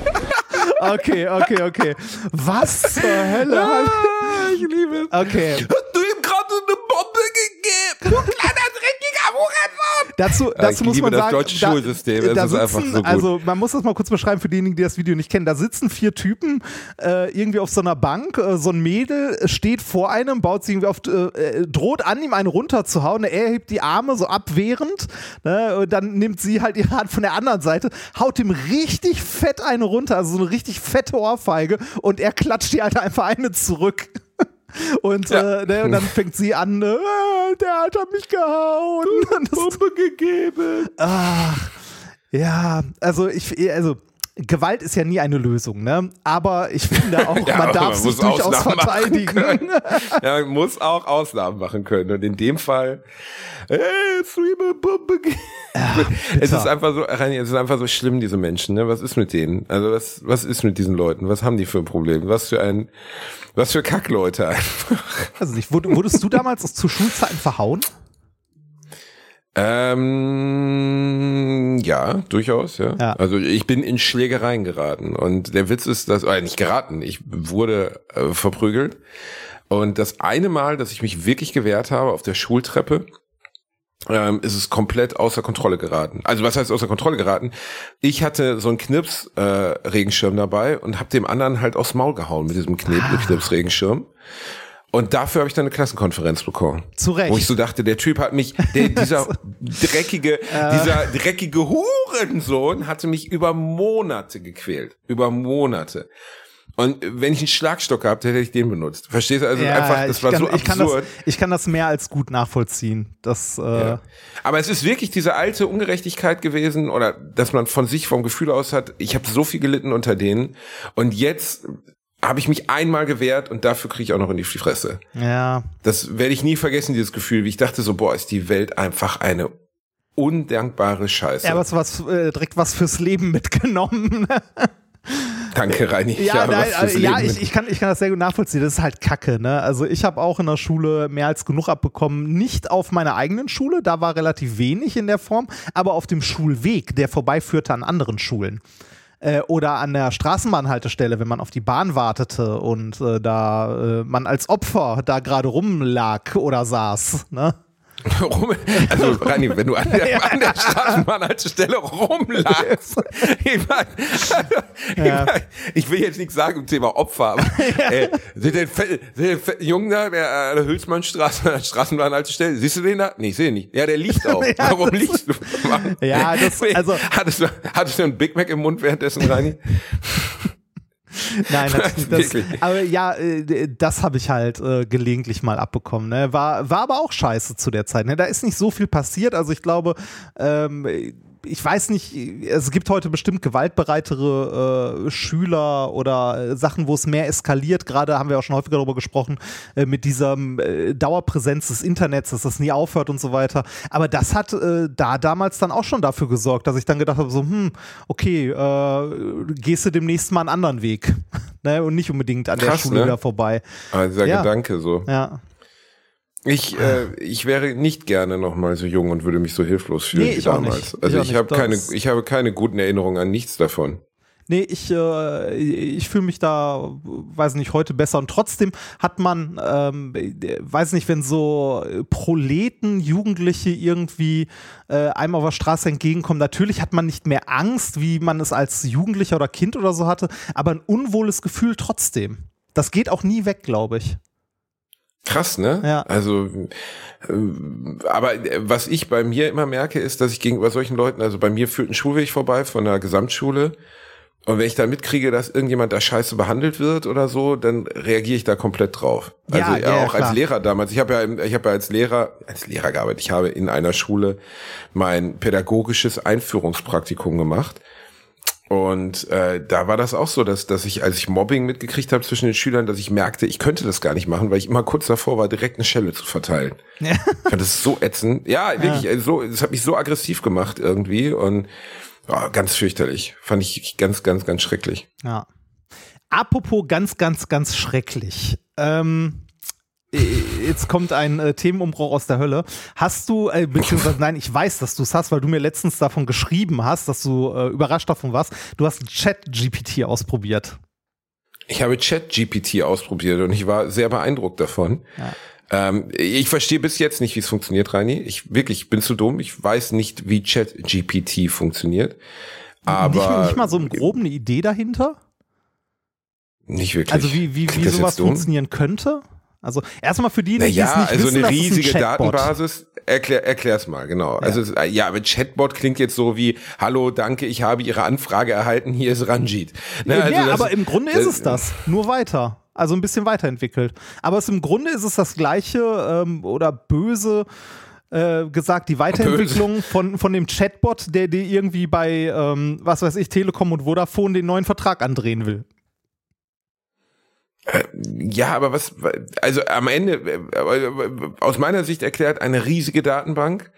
Okay, okay, okay. Was zur Hölle? ich liebe es. Okay, Hast du ihm gerade eine Bombe gegeben? Du kleiner dreckiger Hurensohn. Dazu, dazu muss man das sagen, deutsche Schulsystem. Es da sitzen, so. Also man muss das mal kurz beschreiben für diejenigen, die das Video nicht kennen. Da sitzen vier Typen äh, irgendwie auf so einer Bank. Äh, so ein Mädel steht vor einem, baut sich irgendwie auf, äh, äh, droht an, ihm einen runterzuhauen. Er hebt die Arme so abwehrend. Ne? Und dann nimmt sie halt ihre Hand von der anderen Seite, haut ihm richtig fett eine runter, also so eine richtig fette Ohrfeige. Und er klatscht die halt einfach eine zurück. Und, Ja. äh, ne, und dann fängt sie an, äh, der hat mich gehauen. Und Bombe gegeben. Ach, ja, also ich, also Gewalt ist ja nie eine Lösung, ne? Aber ich finde auch, Ja, man darf man sich durchaus Ausnahmen verteidigen. ja, man muss auch Ausnahmen machen können. Und in dem Fall, äh, Streamer Bombe. es ist einfach so, es ist einfach so schlimm, diese Menschen, ne? Was ist mit denen? Also was, was ist mit diesen Leuten? Was haben die für ein Problem? Was für ein, was für Kackleute einfach. Also nicht, wurd- wurdest du damals zu Schulzeiten verhauen? Ähm, ja, durchaus, ja. Ja. Also ich bin in Schlägereien geraten und der Witz ist, dass, oder nicht geraten, ich wurde äh, verprügelt und das eine Mal, dass ich mich wirklich gewehrt habe auf der Schultreppe, ähm, ist es komplett außer Kontrolle geraten. Also was heißt außer Kontrolle geraten? Ich hatte so einen Knips-Regenschirm äh, Regenschirm dabei und habe dem anderen halt aufs Maul gehauen mit diesem Knip Knips-Regenschirm. Und dafür habe ich dann eine Klassenkonferenz bekommen. Zu Recht. Wo ich so dachte, der Typ hat mich, der, dieser dreckige, dieser dreckige Hurensohn hatte mich über Monate gequält. Über Monate. Und wenn ich einen Schlagstock gehabt hätte, hätte ich den benutzt. Verstehst du? Also einfach, das ich war kann, so ich kann das, absurd. ich kann das mehr als gut nachvollziehen. Das, äh, Ja. Aber es ist wirklich diese alte Ungerechtigkeit gewesen oder dass man von sich vom Gefühl aus hat, ich habe so viel gelitten unter denen und jetzt habe ich mich einmal gewehrt und dafür kriege ich auch noch in die Fresse. ja. Das werde ich nie vergessen, dieses Gefühl, wie ich dachte so, boah, ist die Welt einfach eine undankbare Scheiße. Ja, aber es was, äh, direkt was fürs Leben mitgenommen. Danke, Reini. Ja, nein, äh, ja ich, ich, kann, ich kann das sehr gut nachvollziehen. Das ist halt Kacke, ne? Also ich habe auch in der Schule mehr als genug abbekommen. Nicht auf meiner eigenen Schule, da war relativ wenig in der Form, aber auf dem Schulweg, der vorbeiführte an anderen Schulen. Äh, oder an der Straßenbahnhaltestelle, wenn man auf die Bahn wartete und äh, da äh, man als Opfer da gerade rumlag oder saß. Ne? Also Reini, wenn du an der, an der Straßenbahnhaltestelle rumlagst, ich, mein, ich, Ja. mein, ich will jetzt nichts sagen zum Thema Opfer, aber äh, den, den, fe- den fe- Jungen da, der an der Hülsmannstraße, an der Straßenbahnhaltestelle, siehst du den da? Nee, ich sehe ihn nicht. Ja, der liegt auch. Warum liegst du? Mann? Ja, das- also- hattest, du, hattest du einen Big Mac im Mund währenddessen, Reini? Nein, das, das, aber ja, äh, das habe ich halt äh, gelegentlich mal abbekommen. Ne? War, war aber auch scheiße zu der Zeit. Ne? Da ist nicht so viel passiert. Also ich glaube, ähm, ich weiß nicht, es gibt heute bestimmt gewaltbereitere äh, Schüler oder äh, Sachen, wo es mehr eskaliert. Gerade haben wir auch schon häufiger darüber gesprochen, äh, mit dieser äh, Dauerpräsenz des Internets, dass das nie aufhört und so weiter. Aber das hat äh, da damals dann auch schon dafür gesorgt, dass ich dann gedacht habe, so, hm, okay, äh, gehst du demnächst mal einen anderen Weg. ne? Und nicht unbedingt an der Krass, Schule ne? wieder vorbei. Aber dieser Ja. Gedanke so. Ja. Ich, äh, ich wäre nicht gerne noch mal so jung und würde mich so hilflos fühlen Nee, wie ich damals. nicht. Ich Also ich, nicht. habe keine, ich habe keine guten Erinnerungen an nichts davon. Nee, ich, äh, ich fühle mich da, weiß nicht, heute besser. Und trotzdem hat man, ähm, äh, weiß nicht, wenn so Proleten, Jugendliche irgendwie äh, einem auf der Straße entgegenkommen, natürlich hat man nicht mehr Angst, wie man es als Jugendlicher oder Kind oder so hatte, aber ein unwohles Gefühl trotzdem. Das geht auch nie weg, glaube ich. Krass, ne? Ja. Also, äh, aber äh, was ich bei mir immer merke, ist, dass ich gegenüber solchen Leuten, also bei mir führt ein Schulweg vorbei von der Gesamtschule. Und wenn ich da mitkriege, dass irgendjemand da scheiße behandelt wird oder so, dann reagiere ich da komplett drauf. Also Ja, ja, auch klar. als Lehrer damals. Ich habe ja, ich habe ja als Lehrer, als Lehrer gearbeitet. Ich habe in einer Schule mein pädagogisches Einführungspraktikum gemacht. Und äh, da war das auch so, dass, dass ich, als ich Mobbing mitgekriegt habe zwischen den Schülern, dass ich merkte, ich könnte das gar nicht machen, weil ich immer kurz davor war, direkt eine Schelle zu verteilen. Ja. Ich fand das so ätzend. Ja, wirklich, also so, es hat mich so aggressiv gemacht irgendwie und ja, ganz fürchterlich. Fand ich ganz, ganz, ganz schrecklich. Ja. Apropos ganz, ganz, ganz schrecklich. Ähm, äh, jetzt kommt ein äh, Themenumbruch aus der Hölle. Hast du, äh, beziehungsweise nein, ich weiß, dass du es hast, weil du mir letztens davon geschrieben hast, dass du äh, überrascht davon warst. Du hast Chat-GPT ausprobiert. Ich habe Chat-GPT ausprobiert und ich war sehr beeindruckt davon. Ja. Ähm, ich verstehe bis jetzt nicht, wie es funktioniert, Reini. Ich wirklich, ich bin zu dumm. Ich weiß nicht, wie Chat-GPT funktioniert. Aber nicht, nicht mal so im Groben eine Idee dahinter? nicht wirklich. Also wie, wie, wie sowas funktionieren könnte? Also erstmal für die, die es Naja, nicht also wissen, eine das ein riesige Chatbot. Datenbasis. Erklär, erklär's mal, genau. Also es- ja, aber Chatbot klingt jetzt so wie, hallo, danke, ich habe Ihre Anfrage erhalten, hier ist Ranjit. Ne, Ja, also das- aber im Grunde ist es das. Nur weiter. Also ein bisschen weiterentwickelt. Aber es, im Grunde ist es das gleiche ähm, oder böse äh, gesagt, die Weiterentwicklung von, von dem Chatbot, der dir irgendwie bei, ähm, was weiß ich, Telekom und Vodafone den neuen Vertrag andrehen will. Ja, aber was, also am Ende, äh, aus meiner Sicht erklärt eine riesige Datenbank,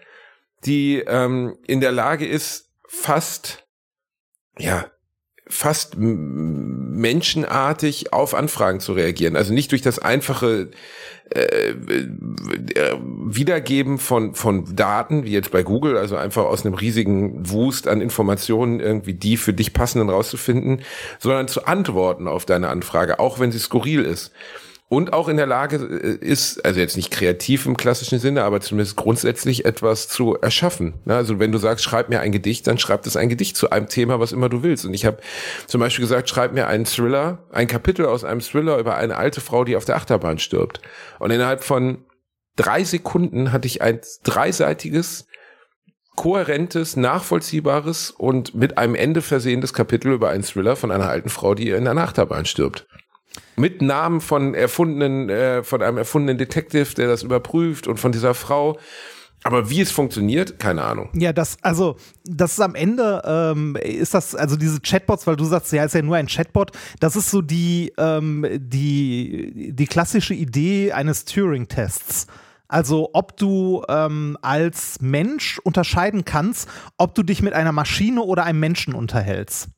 die ähm, in der Lage ist, fast, ja, fast menschenartig auf Anfragen zu reagieren. Also nicht durch das einfache äh, äh, Wiedergeben von, von Daten, wie jetzt bei Google, also einfach aus einem riesigen Wust an Informationen irgendwie die für dich passenden rauszufinden, sondern zu antworten auf deine Anfrage, auch wenn sie skurril ist. Und auch in der Lage äh, ist, also jetzt nicht kreativ im klassischen Sinne, aber zumindest grundsätzlich etwas zu erschaffen. Also wenn du sagst, schreib mir ein Gedicht, dann schreib das ein Gedicht zu einem Thema, was immer du willst. Und ich habe zum Beispiel gesagt, schreib mir einen Thriller, ein Kapitel aus einem Thriller über eine alte Frau, die auf der Achterbahn stirbt. Und innerhalb von drei Sekunden hatte ich ein dreiseitiges, kohärentes, nachvollziehbares und mit einem Ende versehenes Kapitel über einen Thriller von einer alten Frau, die in einer Achterbahn stirbt. Mit Namen von erfundenen, äh, von einem erfundenen Detective, der das überprüft und von dieser Frau. Aber wie es funktioniert, keine Ahnung. Ja, das, also, das ist am Ende, ähm, ist das, also diese Chatbots, weil du sagst, ja, ist ja nur ein Chatbot, das ist so die, ähm, die, die klassische Idee eines Turing-Tests. Also, ob du ähm, als Mensch unterscheiden kannst, ob du dich mit einer Maschine oder einem Menschen unterhältst.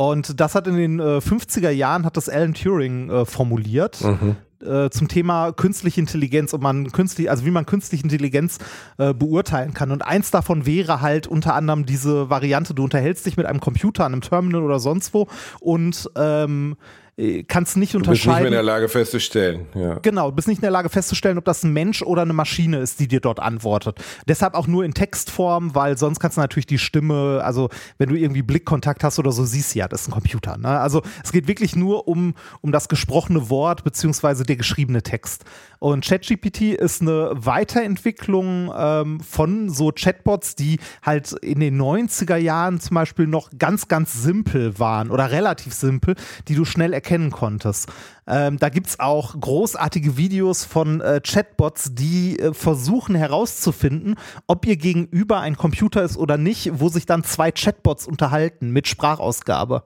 Und das hat in den äh, 50er Jahren hat das Alan Turing äh, formuliert äh, zum Thema künstliche Intelligenz und man künstlich, also wie man künstliche Intelligenz äh, beurteilen kann. Und eins davon wäre halt unter anderem diese Variante, du unterhältst dich mit einem Computer an einem Terminal oder sonst wo und ähm, äh, kannst nicht Du bist nicht mehr unterscheiden. in der Lage festzustellen. Ja. Genau, du bist nicht in der Lage festzustellen, ob das ein Mensch oder eine Maschine ist, die dir dort antwortet. Deshalb auch nur in Textform, weil sonst kannst du natürlich die Stimme, also wenn du irgendwie Blickkontakt hast oder so, siehst du ja, das ist ein Computer. Ne? Also es geht wirklich nur um, um das gesprochene Wort beziehungsweise der geschriebene Text. Und ChatGPT ist eine Weiterentwicklung ähm, von so Chatbots, die halt in den 90er Jahren zum Beispiel noch ganz, ganz simpel waren oder relativ simpel, die du schnell erkennen konntest. Ähm, da gibt es auch großartige Videos von äh, Chatbots, die äh, versuchen herauszufinden, ob ihr gegenüber ein Computer ist oder nicht, wo sich dann zwei Chatbots unterhalten mit Sprachausgabe.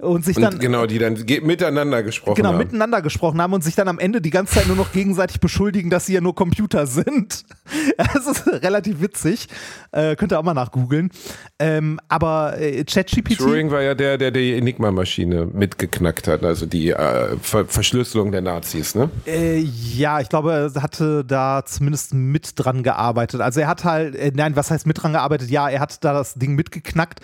Und sich dann Und genau, die dann miteinander gesprochen genau haben. miteinander gesprochen haben und sich dann am Ende die ganze Zeit nur noch gegenseitig beschuldigen, dass sie ja nur Computer sind. Das ist relativ witzig. Äh, könnt ihr auch mal nachgoogeln. Ähm, aber äh, ChatGPT. Turing war ja der, der die Enigma-Maschine mitgeknackt hat, also die äh, Ver Verschlüsselung der Nazis, ne? Äh, ja, ich glaube, er hatte da zumindest mit dran gearbeitet. Also er hat halt, äh, nein, was heißt mit dran gearbeitet? Ja, er hat da das Ding mitgeknackt,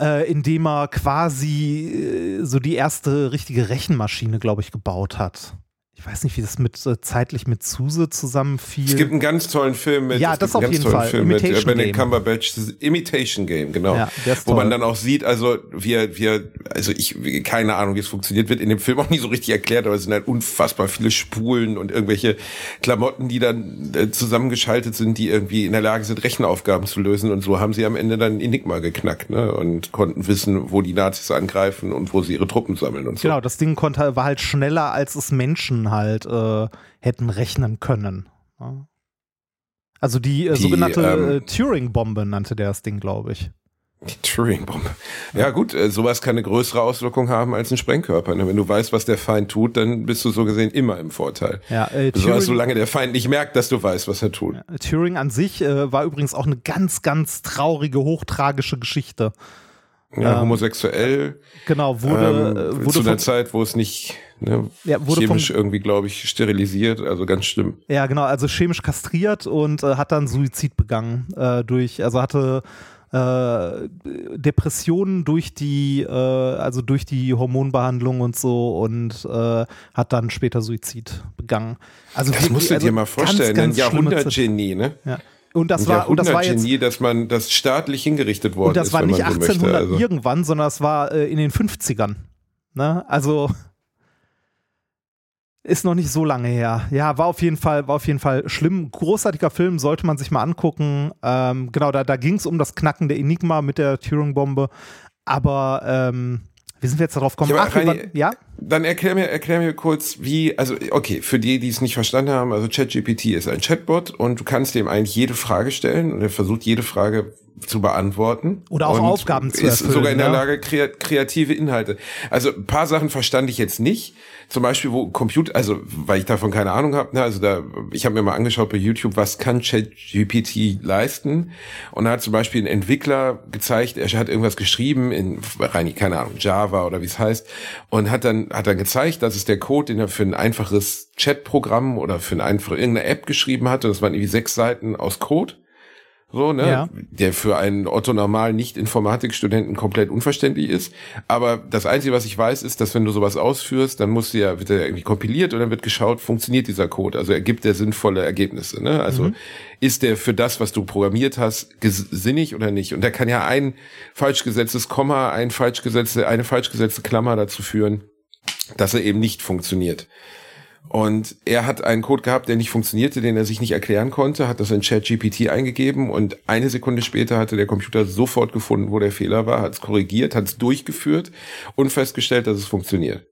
äh, indem er quasi äh, so die erste richtige Rechenmaschine, glaube ich, gebaut hat. Ich weiß nicht, wie das mit äh, zeitlich mit Suse zusammenfiel. Es gibt einen ganz tollen Film mit, Ja, das auf ganz jeden tollen Fall. Film mit äh, Imitation Benedict Game. Cumberbatch, Imitation Game, genau. Ja, Wo man toll. dann auch sieht, also wir, wir, also ich, keine Ahnung, wie es funktioniert, wird in dem Film auch nicht so richtig erklärt, aber es sind halt unfassbar viele Spulen und irgendwelche Klamotten, die dann äh, zusammengeschaltet sind, die irgendwie in der Lage sind, Rechenaufgaben zu lösen und so haben sie am Ende dann Enigma geknackt, ne, und konnten wissen, wo die Nazis angreifen und wo sie ihre Truppen sammeln und so. Genau, das Ding konnte, war halt schneller, als es Menschen halt äh, hätten rechnen können. Ja. Also die, äh, Die, sogenannte ähm, äh, Turing-Bombe nannte der das Ding, glaube ich. Die Turing-Bombe. Ja gut, äh, sowas kann eine größere Auswirkung haben als ein Sprengkörper. ne? Wenn du weißt, was der Feind tut, dann bist du so gesehen immer im Vorteil. Ja, äh, Besonders Turing- solange der Feind nicht merkt, dass du weißt, was er tut. Turing an sich äh, war übrigens auch eine ganz, ganz traurige, hochtragische Geschichte. Ja, Ähm, homosexuell. Genau, wurde, ähm, äh, zu wurde einer von, Zeit, wo es nicht ne, Ja, wurde chemisch vom- irgendwie, glaube ich, sterilisiert. Also ganz schlimm. ja genau, also chemisch kastriert und äh, hat dann Suizid begangen äh, durch, also hatte äh, Depressionen durch die, äh, also durch die Hormonbehandlung und so und äh, hat dann später Suizid begangen. Also Das musst du also dir mal ganz, vorstellen. ganz ein schlimme Zeit. Jahrhundertgenie, ne? Ja. Und das Ein war und das war jetzt Jahrhundertgenie, dass man das staatlich hingerichtet worden und das ist, war nicht man so 1800 möchte. Also. irgendwann, sondern das war äh, in den 50ern. Ne? Also ist noch nicht so lange her. Ja, war auf jeden Fall, war auf jeden Fall schlimm. Großartiger Film, sollte man sich mal angucken. Ähm, genau, da, da ging es um das Knacken der Enigma mit der Turing-Bombe. Aber ähm, wie sind wir jetzt darauf gekommen? Ja, Ach, Reini- ja? dann erklär mir, erklär mir kurz, wie, also okay, für die, die es nicht verstanden haben, also ChatGPT ist ein Chatbot und du kannst dem eigentlich jede Frage stellen und er versucht jede Frage zu beantworten. Oder auch Aufgaben zu ist erfüllen, sogar in der. Lage, krea kreative Inhalte. Also ein paar Sachen verstand ich jetzt nicht. Zum Beispiel, wo Computer, also weil ich davon keine Ahnung habe, ne, also da, ich habe mir mal angeschaut bei YouTube, was kann ChatGPT leisten? Und da hat zum Beispiel ein Entwickler gezeigt, er hat irgendwas geschrieben in rein, keine Ahnung, Java oder wie es heißt, und hat dann hat dann gezeigt, dass es der Code, den er für ein einfaches Chatprogramm oder für eine einfache irgendeine App geschrieben hatte. Das waren irgendwie sechs Seiten aus Code. So, ne? Ja. Der für einen Otto normal nicht Informatikstudenten komplett unverständlich ist. Aber das Einzige, was ich weiß, ist, dass wenn du sowas ausführst, dann muss ja, wird er irgendwie kompiliert und dann wird geschaut, funktioniert dieser Code. Also ergibt der sinnvolle Ergebnisse. Ne? Also ist der für das, was du programmiert hast, sinnig oder nicht? Und da kann ja ein falsch gesetztes Komma, ein falsch gesetzte, eine falsch gesetzte Klammer dazu führen, dass er eben nicht funktioniert. Und er hat einen Code gehabt, der nicht funktionierte, den er sich nicht erklären konnte, hat das in ChatGPT eingegeben und eine Sekunde später hatte der Computer sofort gefunden, wo der Fehler war, hat es korrigiert, hat es durchgeführt und festgestellt, dass es funktioniert.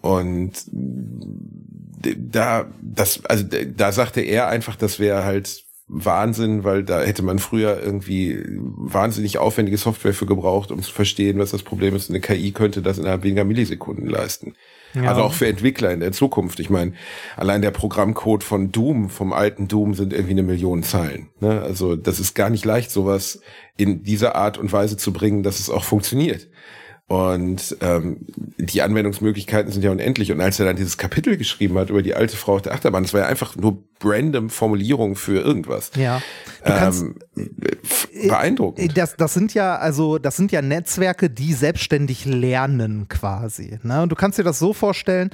Und d- da, das, also da sagte er einfach, das wäre halt Wahnsinn, weil da hätte man früher irgendwie wahnsinnig aufwendige Software für gebraucht, um zu verstehen, was das Problem ist. Eine KI könnte das innerhalb weniger Millisekunden leisten. Also auch für Entwickler in der Zukunft. Ich meine, allein der Programmcode von Doom, vom alten Doom, sind irgendwie eine Million Zeilen. Ne? Also das ist gar nicht leicht, sowas in dieser Art und Weise zu bringen, dass es auch funktioniert. Und ähm, die Anwendungsmöglichkeiten sind ja unendlich. Und als er dann dieses Kapitel geschrieben hat über die alte Frau auf der Achterbahn, das war ja einfach nur random Formulierung für irgendwas. Ja. Kannst, Ähm, beeindruckend. Das, das sind ja, also, das sind ja Netzwerke, die selbstständig lernen quasi. Ne? Und du kannst dir das so vorstellen,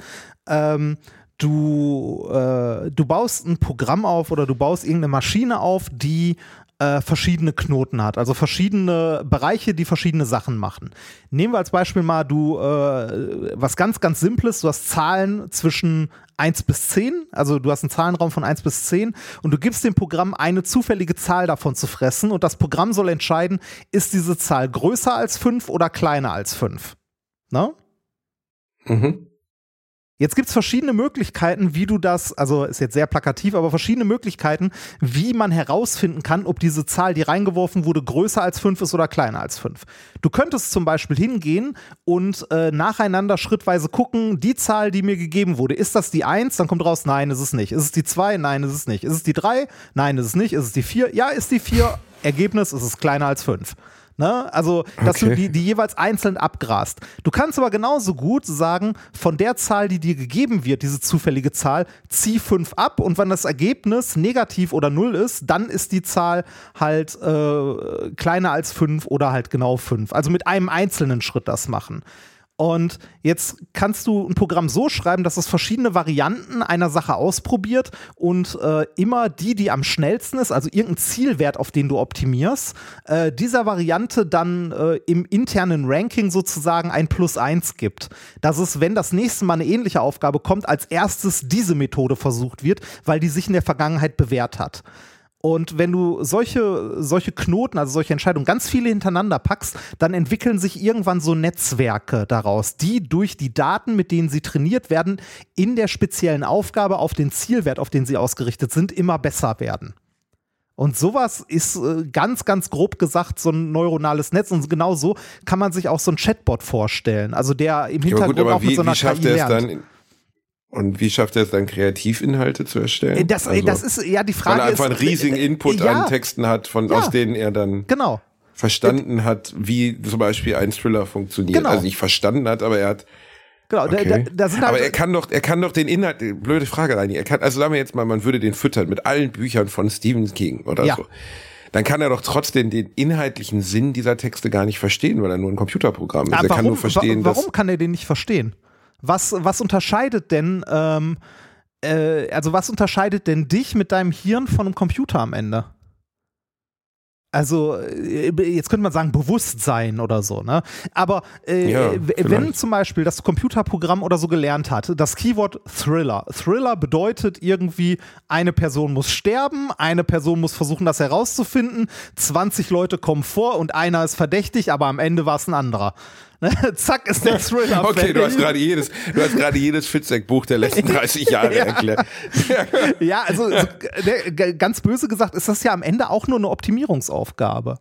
ähm, du, äh, du baust ein Programm auf oder du baust irgendeine Maschine auf, die äh, verschiedene Knoten hat, also verschiedene Bereiche, die verschiedene Sachen machen. Nehmen wir als Beispiel mal du äh, was ganz, ganz Simples, du hast Zahlen zwischen 1 bis 10, also du hast einen Zahlenraum von 1 bis 10 und du gibst dem Programm eine zufällige Zahl davon zu fressen und das Programm soll entscheiden, ist diese Zahl größer als 5 oder kleiner als 5. Ne? Mhm. Jetzt gibt es verschiedene Möglichkeiten, wie du das, also ist jetzt sehr plakativ, aber verschiedene Möglichkeiten, wie man herausfinden kann, ob diese Zahl, die reingeworfen wurde, größer als 5 ist oder kleiner als 5. Du könntest zum Beispiel hingehen und äh, nacheinander schrittweise gucken, die Zahl, die mir gegeben wurde, ist das die 1? Dann kommt raus, nein, ist es nicht. Ist es die 2? Nein, ist es nicht. Ist es die 3? Nein, ist es nicht. Ist es die 4? Ja, ist die 4. Ergebnis ist es kleiner als 5. Ne? Also, dass du Okay. die, die jeweils einzeln abgrast. Du kannst aber genauso gut sagen, von der Zahl, die dir gegeben wird, diese zufällige Zahl, zieh 5 ab und wenn das Ergebnis negativ oder 0 ist, dann ist die Zahl halt äh, kleiner als 5 oder halt genau 5. Also mit einem einzelnen Schritt das machen. Und jetzt kannst du ein Programm so schreiben, dass es verschiedene Varianten einer Sache ausprobiert und äh, immer die, die am schnellsten ist, also irgendein Zielwert, auf den du optimierst, äh, dieser Variante dann äh, im internen Ranking sozusagen ein Plus eins gibt. Dass es, wenn das nächste Mal eine ähnliche Aufgabe kommt, als erstes diese Methode versucht wird, weil die sich in der Vergangenheit bewährt hat. Und wenn du solche, solche Knoten, also solche Entscheidungen, ganz viele hintereinander packst, dann entwickeln sich irgendwann so Netzwerke daraus, die durch die Daten, mit denen sie trainiert werden, in der speziellen Aufgabe auf den Zielwert, auf den sie ausgerichtet sind, immer besser werden. Und sowas ist äh, ganz, ganz grob gesagt so ein neuronales Netz. Und genau so kann man sich auch so ein Chatbot vorstellen. Also der im Ja, Hintergrund gut, aber auch mit wie, so einer wie schafft KI er lernt. dann? Und wie schafft er es dann, Kreativinhalte zu erstellen? Äh, Das, äh, Also, das ist ja die Frage. weil er einfach ist, einen riesigen äh, Input ja, an Texten hat, von, Ja. aus denen er dann Genau. verstanden hat, wie zum Beispiel ein Thriller funktioniert. Genau. Also nicht verstanden hat, aber er hat. Genau, Okay. da, da sind halt, aber er kann doch, er kann doch den Inhalt, blöde Frage, Reini. Er kann, also sagen wir jetzt mal, man würde den füttern mit allen Büchern von Stephen King oder Ja. so. Dann kann er doch trotzdem den inhaltlichen Sinn dieser Texte gar nicht verstehen, weil er nur ein Computerprogramm ist. Ah, er kann nur verstehen, wa warum kann er den nicht verstehen? Was, was unterscheidet denn, ähm, äh, also was unterscheidet denn dich mit deinem Hirn von einem Computer am Ende? Also, äh, jetzt könnte man sagen, Bewusstsein oder so, ne? Aber äh, Ja, wenn zum Beispiel das Computerprogramm oder so gelernt hat, das Keyword Thriller. Thriller bedeutet irgendwie, eine Person muss sterben, eine Person muss versuchen, das herauszufinden, 20 Leute kommen vor und einer ist verdächtig, aber am Ende war es ein anderer. Ne? Zack ist der Thriller. Okay, du hast gerade jedes, du hast gerade jedes Fitzek-Buch der letzten 30 Jahre Ja. erklärt. Ja, also so, ne, ganz böse gesagt ist das ja am Ende auch nur eine Optimierungsaufgabe.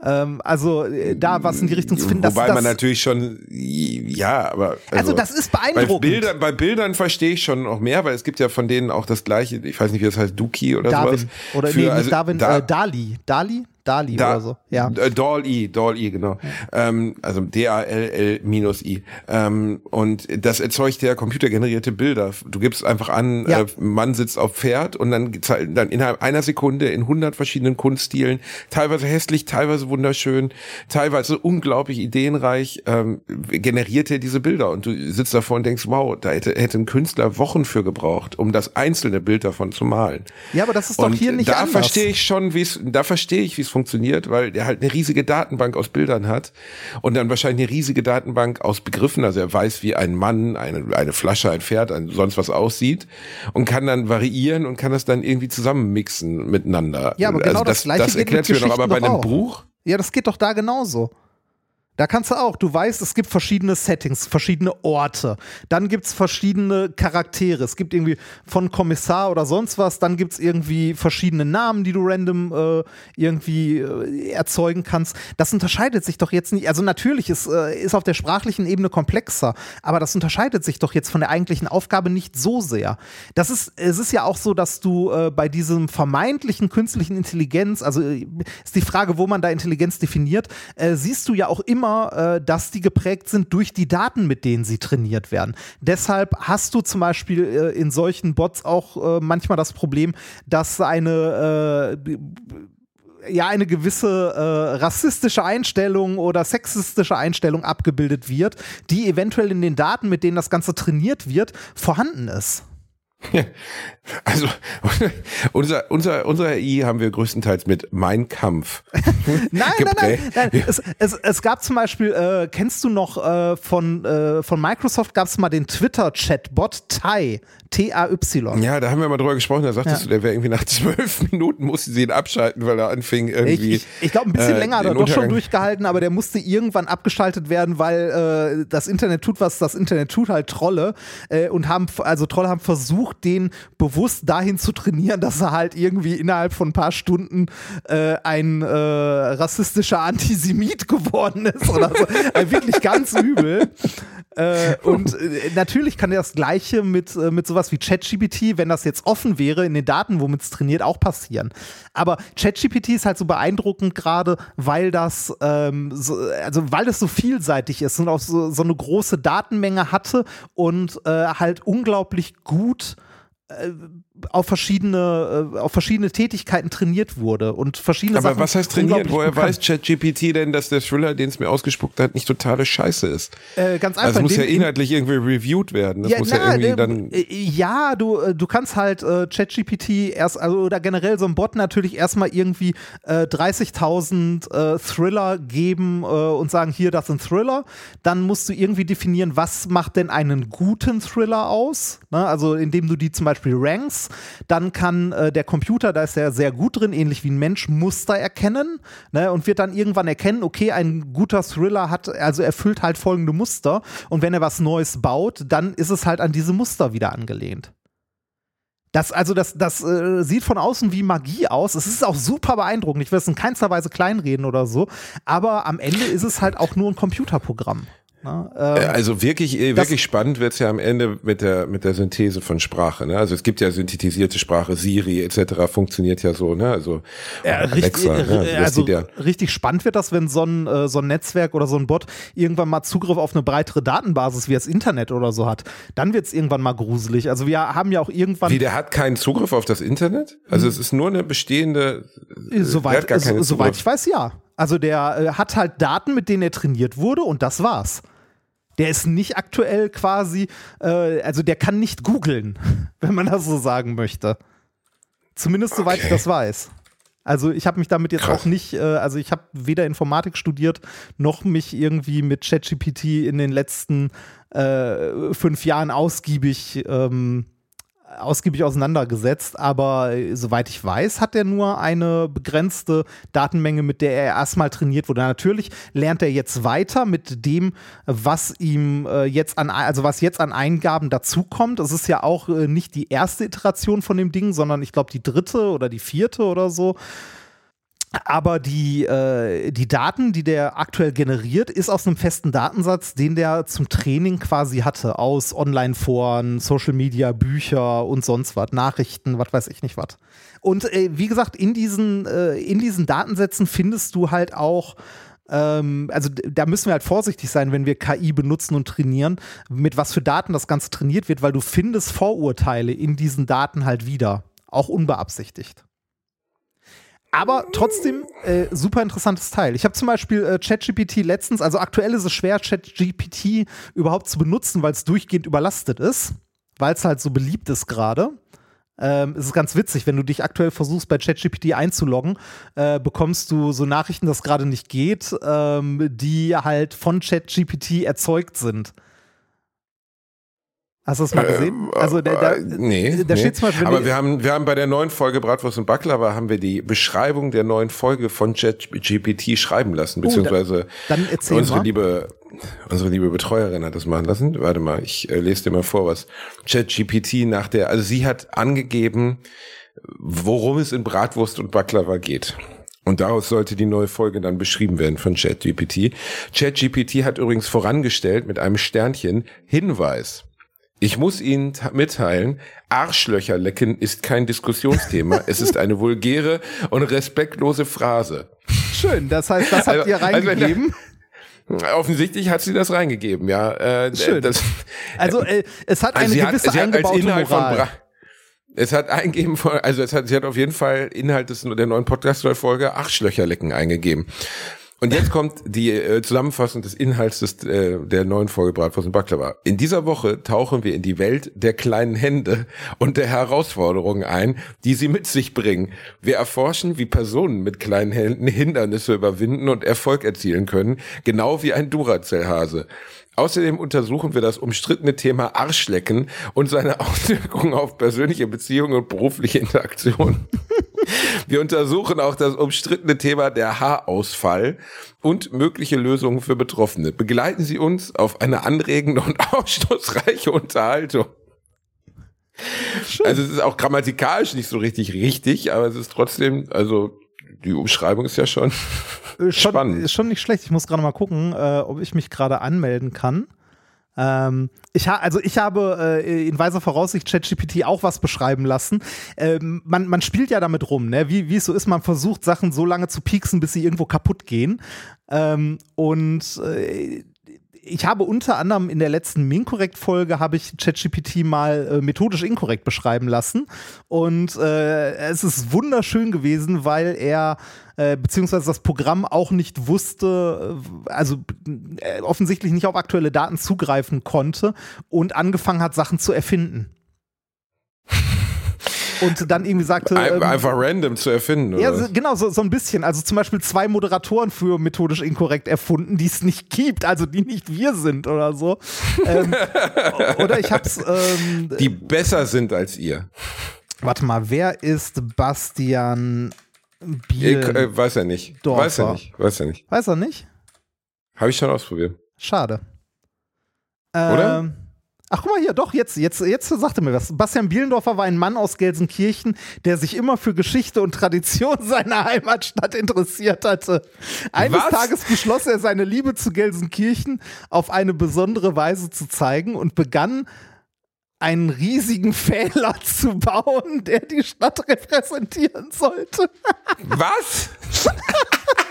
Ähm, also äh, da was in die Richtung zu finden, dass Wobei das, man natürlich schon, ja, aber. also das ist Bei beeindruckend. Bildern, bei Bildern verstehe ich schon noch mehr, weil es gibt ja von denen auch das gleiche, ich weiß nicht, wie das heißt, Duki oder sowas. Darwin oder Für- nee, nicht also Darwin, da- äh, Dali, Dali, Dali Da, oder so. Ja. Äh, Dall-I, genau. Ähm, also D-A-L-L-I. Ähm, und das erzeugt ja computergenerierte Bilder. Du gibst einfach an, Ja. äh, Mann sitzt auf Pferd und dann, dann innerhalb einer Sekunde in hundert verschiedenen Kunststilen, teilweise hässlich, teilweise wunderschön, teilweise unglaublich ideenreich, ähm, generiert er diese Bilder. Und du sitzt davor und denkst, wow, da hätte, hätte ein Künstler Wochen für gebraucht, um das einzelne Bild davon zu malen. ja, aber das ist doch Und hier nicht da anders. verstehe ich schon, wie es, da verstehe ich, wie es funktioniert, weil der halt eine riesige Datenbank aus Bildern hat und dann wahrscheinlich eine riesige Datenbank aus Begriffen. Also er weiß, wie ein Mann, eine, eine Flasche, ein Pferd, ein, sonst was aussieht und kann dann variieren und kann das dann irgendwie zusammenmixen miteinander. Ja, aber genau also das Gleiche das erklärt sich noch, aber bei einem auch. Buch. Ja, das geht doch da genauso. Da kannst du auch, du weißt, es gibt verschiedene Settings, verschiedene Orte. Dann gibt es verschiedene Charaktere. Es gibt irgendwie von Kommissar oder sonst was, dann gibt es irgendwie verschiedene Namen, die du random äh, irgendwie äh, erzeugen kannst. Das unterscheidet sich doch jetzt nicht. Also natürlich ist, äh, ist auf der sprachlichen Ebene komplexer, aber das unterscheidet sich doch jetzt von der eigentlichen Aufgabe nicht so sehr. Das ist, es ist ja auch so, dass du äh, bei diesem vermeintlichen künstlichen Intelligenz, also äh, ist die Frage, wo man da Intelligenz definiert, äh, siehst du ja auch immer, äh, dass die geprägt sind durch die Daten, mit denen sie trainiert werden. Deshalb hast du zum Beispiel äh, in solchen Bots auch äh, manchmal das Problem, dass eine äh, ja eine gewisse äh, rassistische Einstellung oder sexistische Einstellung abgebildet wird, die eventuell in den Daten, mit denen das Ganze trainiert wird, vorhanden ist. Also unser, unser, unser AI haben wir größtenteils mit Mein Kampf. Nein, nein, nein, geprägt. nein. Es, es, es gab zum Beispiel, äh, kennst du noch äh, von, äh, von Microsoft gab es mal den Twitter-Chatbot Tai, T-A-Y. Ja, da haben wir mal drüber gesprochen, da sagtest Ja. du, der wäre irgendwie nach zwölf Minuten mussten sie ihn abschalten, weil er anfing Ich, irgendwie. ich, ich glaube, ein bisschen äh, länger hat er doch schon durchgehalten, aber der musste irgendwann abgeschaltet werden, weil äh, das Internet tut, was das Internet tut, halt Trolle. Äh, und haben, also Trolle haben versucht, den bewusst dahin zu trainieren, dass er halt irgendwie innerhalb von ein paar Stunden äh, ein äh, rassistischer Antisemit geworden ist oder so. äh, wirklich ganz übel. Äh, und äh, natürlich kann das Gleiche mit, äh, mit sowas wie ChatGPT, wenn das jetzt offen wäre in den Daten, womit es trainiert, auch passieren. Aber ChatGPT ist halt so beeindruckend gerade, weil das, ähm, so, also weil es so vielseitig ist und auch so, so eine große Datenmenge hatte und äh, halt unglaublich gut äh, auf verschiedene, äh, auf verschiedene Tätigkeiten trainiert wurde und verschiedene Aber Sachen was heißt trainiert? Woher weiß ChatGPT denn, dass der Thriller, den es mir ausgespuckt hat, nicht totale Scheiße ist? Äh, ganz einfach. Also es muss ja inhaltlich irgendwie reviewed werden. Das muss ja na, irgendwie äh, dann. äh, ja, du, du kannst halt äh, ChatGPT erst, also oder generell so ein Bot natürlich erstmal irgendwie äh, 30.000 äh, Thriller geben und sagen, hier, das sind Thriller. Dann musst du irgendwie definieren, was macht denn einen guten Thriller aus? Ne? Also indem du die zum Beispiel rankst. Dann kann äh, der Computer, da ist er sehr gut drin, ähnlich wie ein Mensch, Muster erkennen ne? und wird dann irgendwann erkennen, okay, ein guter Thriller hat, also erfüllt halt folgende Muster. Und wenn er was Neues baut, dann ist es halt an diese Muster wieder angelehnt. Das, also das, das äh, sieht von außen wie Magie aus. Es ist auch super beeindruckend. Ich will es in keinster Weise kleinreden oder so. Aber am Ende ist es halt auch nur ein Computerprogramm. Ne? Ähm, Also wirklich, äh, wirklich spannend wird's ja am Ende mit der, mit der Synthese von Sprache. Ne? Also es gibt ja synthetisierte Sprache, Siri etc. funktioniert ja so. Ne? Also Ja, richtig, Alexa, ne? äh, Also also ja- richtig spannend wird das, wenn so ein, äh, so ein Netzwerk oder so ein Bot irgendwann mal Zugriff auf eine breitere Datenbasis wie das Internet oder so hat. Dann wird es irgendwann mal gruselig. Also wir haben ja auch irgendwann. Wie, der hat keinen Zugriff auf das Internet? Also es ist nur eine bestehende, äh, Soweit, so, soweit ich weiß, ja. Also der äh, hat halt Daten, mit denen er trainiert wurde und das war's. Der ist nicht aktuell quasi, äh, also der kann nicht googeln, wenn man das so sagen möchte. Zumindest soweit ich Okay. das weiß. Also ich habe mich damit jetzt Krass. auch nicht, äh, also ich habe weder Informatik studiert, noch mich irgendwie mit ChatGPT in den letzten äh, fünf Jahren ausgiebig ähm, ausgiebig auseinandergesetzt, aber äh, soweit ich weiß, hat er nur eine begrenzte Datenmenge, mit der er erstmal trainiert wurde. Natürlich lernt er jetzt weiter mit dem, was ihm äh, jetzt an, also was jetzt an Eingaben dazukommt. Es ist ja auch äh, nicht die erste Iteration von dem Ding, sondern ich glaube die dritte oder die vierte oder so. Aber die, äh, die Daten, die der aktuell generiert, ist aus einem festen Datensatz, den der zum Training quasi hatte, aus Online-Foren, Social Media, Bücher und sonst was, Nachrichten, was weiß ich nicht was. Und äh, wie gesagt, in diesen, äh, in diesen Datensätzen findest du halt auch ähm, also da müssen wir halt vorsichtig sein, wenn wir KI benutzen und trainieren, mit was für Daten das Ganze trainiert wird, weil du findest Vorurteile in diesen Daten halt wieder, auch unbeabsichtigt. Aber trotzdem äh, super interessantes Teil. Ich habe zum Beispiel äh, ChatGPT letztens, also aktuell ist es schwer, ChatGPT überhaupt zu benutzen, weil es durchgehend überlastet ist, weil es halt so beliebt ist gerade. Ähm, es ist ganz witzig, wenn du dich aktuell versuchst, bei ChatGPT einzuloggen, äh, bekommst du so Nachrichten, dass gerade nicht geht, ähm, die halt von ChatGPT erzeugt sind. Hast du das mal gesehen? Äh, also da, da, äh, nee, da nee. steht zum Beispiel. Aber wir haben, wir haben bei der neuen Folge Bratwurst und Baklava haben wir die Beschreibung der neuen Folge von ChatGPT schreiben lassen, beziehungsweise Oh, dann erzähl unsere mal. liebe, unsere liebe Betreuerin hat das machen lassen. Warte mal, ich äh, lese dir mal vor, was ChatGPT nach der, also sie hat angegeben, worum es in Bratwurst und Baklava geht. Und daraus sollte die neue Folge dann beschrieben werden von ChatGPT. ChatGPT hat übrigens vorangestellt mit einem Sternchen Hinweis. Ich muss Ihnen mitteilen, Arschlöcher lecken ist kein Diskussionsthema. es ist eine vulgäre und respektlose Phrase. Schön, das heißt, das habt Also- ihr also reingegeben. Offensichtlich hat sie das reingegeben, ja. Äh, Schön. Das, Also äh, es hat eine also hat, gewisse hat eingebaute Moral. Es hat eingeben von, also es hat, sie hat auf jeden Fall Inhalt des, der neuen Podcast-Folge Arschlöcher lecken eingegeben. Und jetzt kommt die äh, Zusammenfassung des Inhalts des, äh, der neuen Folge Bratwurst und Baklava. In dieser Woche tauchen wir in die Welt der kleinen Hände und der Herausforderungen ein, die sie mit sich bringen. Wir erforschen, wie Personen mit kleinen Händen Hindernisse überwinden und Erfolg erzielen können, genau wie ein Duracell-Hase. Außerdem untersuchen wir das umstrittene Thema Arschlecken und seine Auswirkungen auf persönliche Beziehungen und berufliche Interaktion. Wir untersuchen auch das umstrittene Thema der Haarausfall und mögliche Lösungen für Betroffene. Begleiten Sie uns auf eine anregende und aufschlussreiche Unterhaltung. Also es ist auch grammatikalisch nicht so richtig richtig, aber es ist trotzdem, also die Umschreibung ist ja schon Äh, schon, spannend. Ist schon nicht schlecht. Ich muss gerade mal gucken, äh, ob ich mich gerade anmelden kann. Ähm, ich ha also ich habe äh, in weiser Voraussicht ChatGPT auch was beschreiben lassen. Ähm, man, man spielt ja damit rum, ne? Wie, wie es so ist, man versucht Sachen so lange zu pieksen, bis sie irgendwo kaputt gehen. Ähm, und äh, ich habe unter anderem in der letzten Minkorrekt-Folge habe ich ChatGPT mal äh, methodisch inkorrekt beschreiben lassen. Und äh, es ist wunderschön gewesen, weil er äh, beziehungsweise das Programm auch nicht wusste, äh, also äh, offensichtlich nicht auf aktuelle Daten zugreifen konnte und angefangen hat, Sachen zu erfinden. Und dann irgendwie sagte. ähm, einfach random zu erfinden. Oder? ja, so, genau, so, so ein bisschen. Also zum Beispiel zwei Moderatoren für methodisch inkorrekt erfunden, die es nicht gibt, also die nicht wir sind oder so. ähm, oder ich hab's. Ähm, die besser sind als ihr. warte mal, wer ist Bastian Ich, Biel? äh, weiß er nicht. Dorfer. Weiß er nicht. Weiß er nicht. Weiß er nicht? Habe ich schon ausprobiert. Schade. Oder? Ähm, Ach, guck mal hier, doch, jetzt, jetzt, jetzt sagte mir was. Bastian Bielendorfer war ein Mann aus Gelsenkirchen, der sich immer für Geschichte und Tradition seiner Heimatstadt interessiert hatte. Eines Was? Tages beschloss er, seine Liebe zu Gelsenkirchen auf eine besondere Weise zu zeigen und begann, einen riesigen Fehler zu bauen, der die Stadt repräsentieren sollte. Was?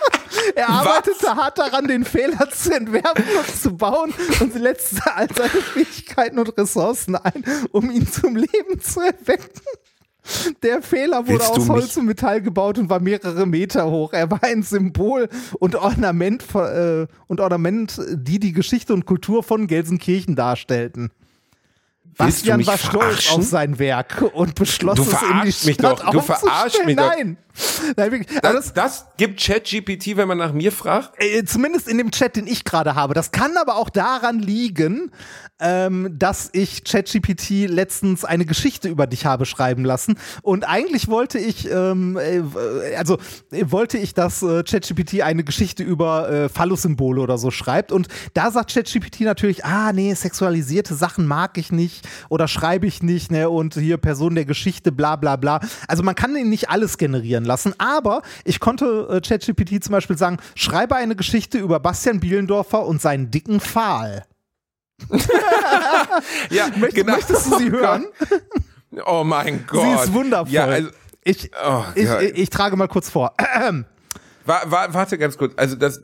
Er arbeitete hart daran, den Fehler zu entwerfen und zu bauen und setzte all seine Fähigkeiten und Ressourcen ein, um ihn zum Leben zu erwecken. Der Fehler wurde Willst aus Holz und Metall gebaut und war mehrere Meter hoch. Er war ein Symbol und Ornament, äh, und Ornament, die die Geschichte und Kultur von Gelsenkirchen darstellten. Bastian war stolz auf sein Werk und beschloss Du es in die verarschst mich Stadt doch. Du aufzustellen. mich doch. Nein. Nein wirklich. Aber Das, das gibt ChatGPT, wenn man nach mir fragt? Äh, zumindest in dem Chat, den ich gerade habe. Das kann aber auch daran liegen, ähm, dass ich ChatGPT letztens eine Geschichte über dich habe schreiben lassen. Und eigentlich wollte ich, ähm, äh, also äh, wollte ich, dass äh, ChatGPT eine Geschichte über äh, Phallus-Symbole oder so schreibt. Und da sagt ChatGPT natürlich, ah nee, sexualisierte Sachen mag ich nicht oder schreibe ich nicht, ne? Und hier Person der Geschichte, bla bla bla. Also man kann ihn nicht alles generieren lassen, aber ich konnte äh, ChatGPT zum Beispiel sagen, schreibe eine Geschichte über Bastian Bielendorfer und seinen dicken Pfahl. Ja, Möcht, Möchtest du sie hören? Oh mein Gott. Sie ist wundervoll. Ja, also, ich, oh ich, ich, ich trage mal kurz vor. Wa- wa- warte ganz kurz. Also das,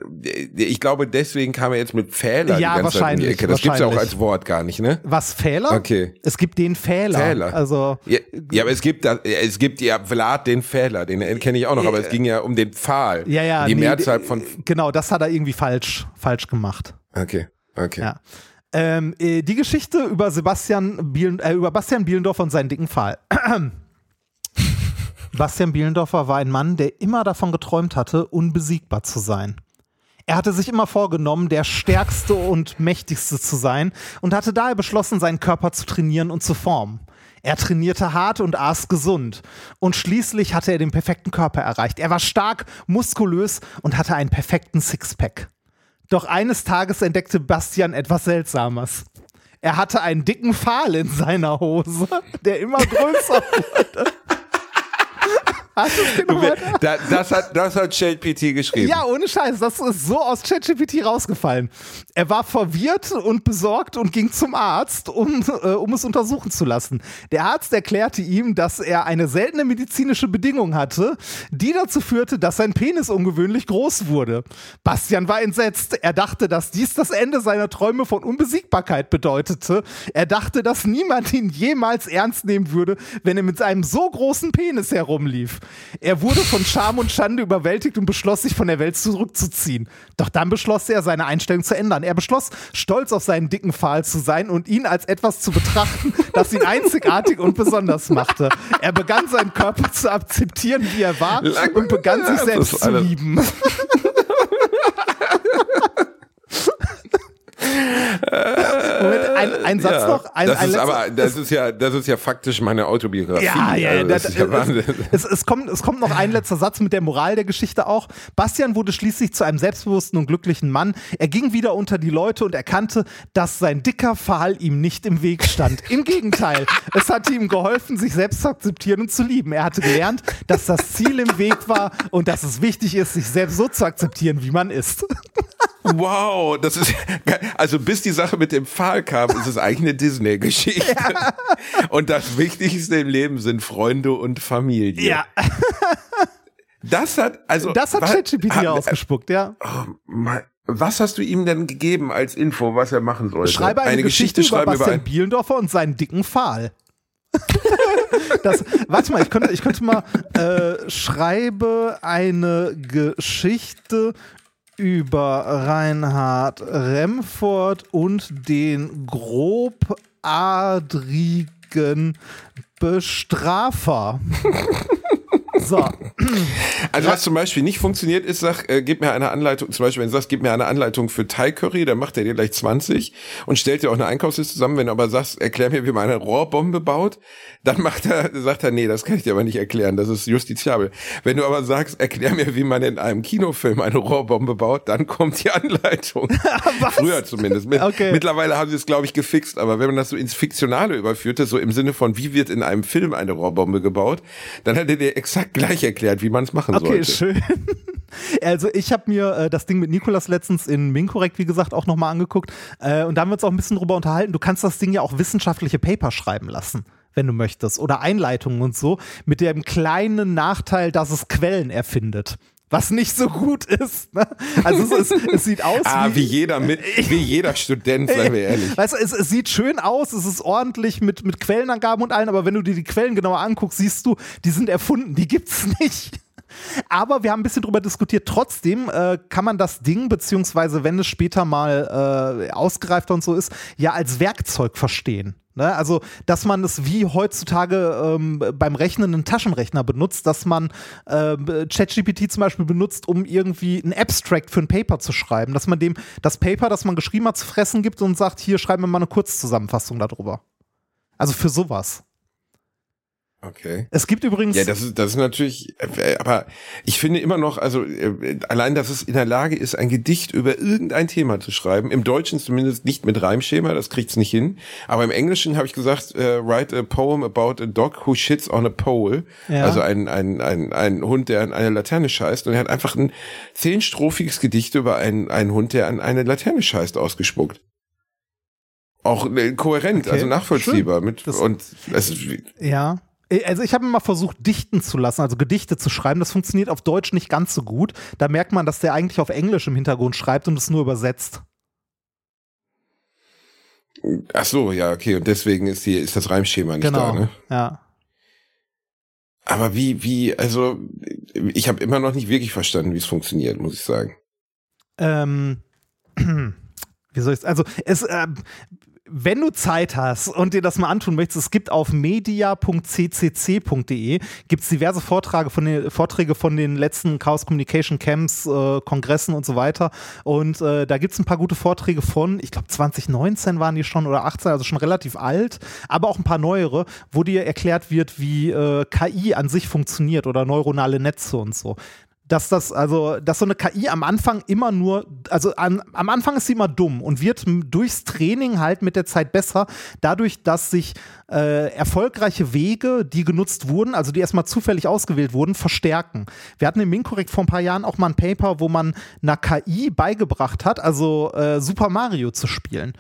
ich glaube, deswegen kam er jetzt mit Fehler Ja, die ganze Zeit um die wahrscheinlich, Ecke. Das gibt's ja auch als Wort gar nicht, ne? Was, Fehler? Okay. Es gibt den Fehler. Fehler. Also, Ja, ja, aber es gibt da, es gibt ja Vlad den Fehler, den kenne ich auch noch, aber es ging ja um den Pfahl. ja, ja. Die nee, Mehrzahl von. Genau, das hat er irgendwie falsch, falsch gemacht. Okay, okay. Ja. Ähm, äh, die Geschichte über Sebastian Bielen, äh, über Bastian Bielendorfer und seinen dicken Pfahl. Bastian Bielendorfer war ein Mann, der immer davon geträumt hatte, unbesiegbar zu sein. Er hatte sich immer vorgenommen, der stärkste und mächtigste zu sein und hatte daher beschlossen, seinen Körper zu trainieren und zu formen. Er trainierte hart und aß gesund. Und schließlich hatte er den perfekten Körper erreicht. Er war stark, muskulös und hatte einen perfekten Sixpack. Doch eines Tages entdeckte Bastian etwas Seltsames. Er hatte einen dicken Pfahl in seiner Hose, der immer größer wurde. Hast du es genau Da, das hat, das hat ChatGPT geschrieben. Ja, ohne Scheiß, das ist so aus ChatGPT rausgefallen. Er war verwirrt und besorgt und ging zum Arzt, um, äh, um es untersuchen zu lassen. Der Arzt erklärte ihm, dass er eine seltene medizinische Bedingung hatte, die dazu führte, dass sein Penis ungewöhnlich groß wurde. Bastian war entsetzt. Er dachte, dass dies das Ende seiner Träume von Unbesiegbarkeit bedeutete. Er dachte, dass niemand ihn jemals ernst nehmen würde, wenn er mit einem so großen Penis herumlief. Er wurde von Scham und Schande überwältigt und beschloss, sich von der Welt zurückzuziehen. Doch dann beschloss er, seine Einstellung zu ändern. Er beschloss, stolz auf seinen dicken Pfahl zu sein und ihn als etwas zu betrachten, das ihn einzigartig und besonders machte. Er begann seinen Körper zu akzeptieren, wie er war und begann sich selbst zu lieben. Moment, ein, ein Satz Ja, noch. Ein, das ein ist aber, das ist ja, das ist ja faktisch meine Autobiografie. Ja, ja, also, das das, ist ja Wahnsinn. es, es, kommt, es kommt noch ein letzter Satz mit der Moral der Geschichte auch. Bastian wurde schließlich zu einem selbstbewussten und glücklichen Mann. Er ging wieder unter die Leute und erkannte, dass sein dicker Pfahl ihm nicht im Weg stand. Im Gegenteil, es hatte ihm geholfen, sich selbst zu akzeptieren und zu lieben. Er hatte gelernt, dass das Ziel im Weg war und dass es wichtig ist, sich selbst so zu akzeptieren, wie man ist. Wow, das ist also bis die Sache mit dem Pfahl kam, ist es eigentlich eine Disney-Geschichte. Und das Wichtigste im Leben sind Freunde und Familie. Das hat also das hat ChatGPT hat- ausgespuckt, ja. Oh mein- Was hast du ihm denn gegeben als Info, was er machen sollte? Schreibe eine, Geschichte, über schreiben über Bastian ein Bielendorfer und seinen dicken Pfahl. das, warte mal, ich könnte, ich könnte mal äh, schreibe eine Geschichte über Reinhard Remford und den grobadrigen Bestrafer. So, Also was zum Beispiel nicht funktioniert ist, sag, äh, gib mir eine Anleitung, zum Beispiel wenn du sagst, gib mir eine Anleitung für Thai Curry, dann macht er dir gleich 20 und stellt dir auch eine Einkaufsliste zusammen. Wenn du aber sagst, erklär mir, wie man eine Rohrbombe baut, dann macht er, sagt er, nee, das kann ich dir aber nicht erklären, das ist justiziabel. Wenn du aber sagst, erklär mir, wie man in einem Kinofilm eine Rohrbombe baut, dann kommt die Anleitung. Früher zumindest. Mit, Okay. Mittlerweile haben sie es, glaube ich, gefixt, aber wenn man das so ins Fiktionale überführte, so im Sinne von, wie wird in einem Film eine Rohrbombe gebaut, dann hat er dir exakt gleich erklärt, wie man es machen Okay, sollte. schön. Also ich habe mir äh, das Ding mit Nikolas letztens in Minkorrekt, wie gesagt, auch nochmal angeguckt. Äh, und da haben wir uns auch ein bisschen drüber unterhalten. Du kannst das Ding ja auch wissenschaftliche Paper schreiben lassen, wenn du möchtest. Oder Einleitungen und so. Mit dem kleinen Nachteil, dass es Quellen erfindet. Was nicht so gut ist. Ne? Also es, ist, es sieht aus Ah, wie jeder mit, wie jeder Student, seien wir ehrlich. Weißt du, es, es sieht schön aus, es ist ordentlich mit, mit Quellenangaben und allen, aber wenn du dir die Quellen genauer anguckst, siehst du, die sind erfunden, die gibt's nicht. Aber wir haben ein bisschen drüber diskutiert. Trotzdem äh, kann man das Ding, beziehungsweise wenn es später mal äh, ausgereifter und so ist, ja als Werkzeug verstehen. Ne? Also, dass man es wie heutzutage ähm, beim Rechnen einen Taschenrechner benutzt, dass man ähm, ChatGPT zum Beispiel benutzt, um irgendwie ein Abstract für ein Paper zu schreiben, dass man dem das Paper, das man geschrieben hat, zu fressen gibt und sagt, hier schreiben wir mal eine Kurzzusammenfassung darüber. Also für sowas. Okay. Es gibt übrigens. Ja, das ist, das ist natürlich, äh, aber ich finde immer noch, also äh, allein, dass es in der Lage ist, ein Gedicht über irgendein Thema zu schreiben, im Deutschen zumindest nicht mit Reimschema, das kriegt's nicht hin, aber im Englischen habe ich gesagt, äh, write a poem about a dog who shits on a pole, Ja. also ein, ein, ein, ein Hund, der an eine Laterne scheißt und er hat einfach ein zehnstrophiges Gedicht über einen, einen Hund, der an eine Laterne scheißt, ausgespuckt. Auch kohärent, Okay, also nachvollziehbar. Mit, Das- und es Ja. Also ich habe immer versucht, dichten zu lassen, also Gedichte zu schreiben. Das funktioniert auf Deutsch nicht ganz so gut. Da merkt man, dass der eigentlich auf Englisch im Hintergrund schreibt und es nur übersetzt. Ach so, ja, okay. Und deswegen ist die, ist das Reimschema nicht Genau. da, ne? Ja. Aber wie, wie, also, ich habe immer noch nicht wirklich verstanden, wie es funktioniert, muss ich sagen. Ähm, wie soll ich Also, es, ähm, wenn du Zeit hast und dir das mal antun möchtest, es gibt auf media.ccc.de gibt's diverse Vorträge von den, Vorträge von den letzten Chaos Communication Camps, äh, Kongressen und so weiter. Und äh, da gibt's ein paar gute Vorträge von, ich glaube 2019 waren die schon oder 18, also schon relativ alt, aber auch ein paar neuere, wo dir erklärt wird, wie äh, KI an sich funktioniert oder neuronale Netze und so dass das, also, dass so eine KI am Anfang immer nur, also an, am Anfang ist sie immer dumm und wird durchs Training halt mit der Zeit besser, dadurch, dass sich äh, erfolgreiche Wege, die genutzt wurden, also die erstmal zufällig ausgewählt wurden, verstärken. Wir hatten im Minkorrekt vor ein paar Jahren auch mal ein Paper, wo man einer KI beigebracht hat, also äh, Super Mario zu spielen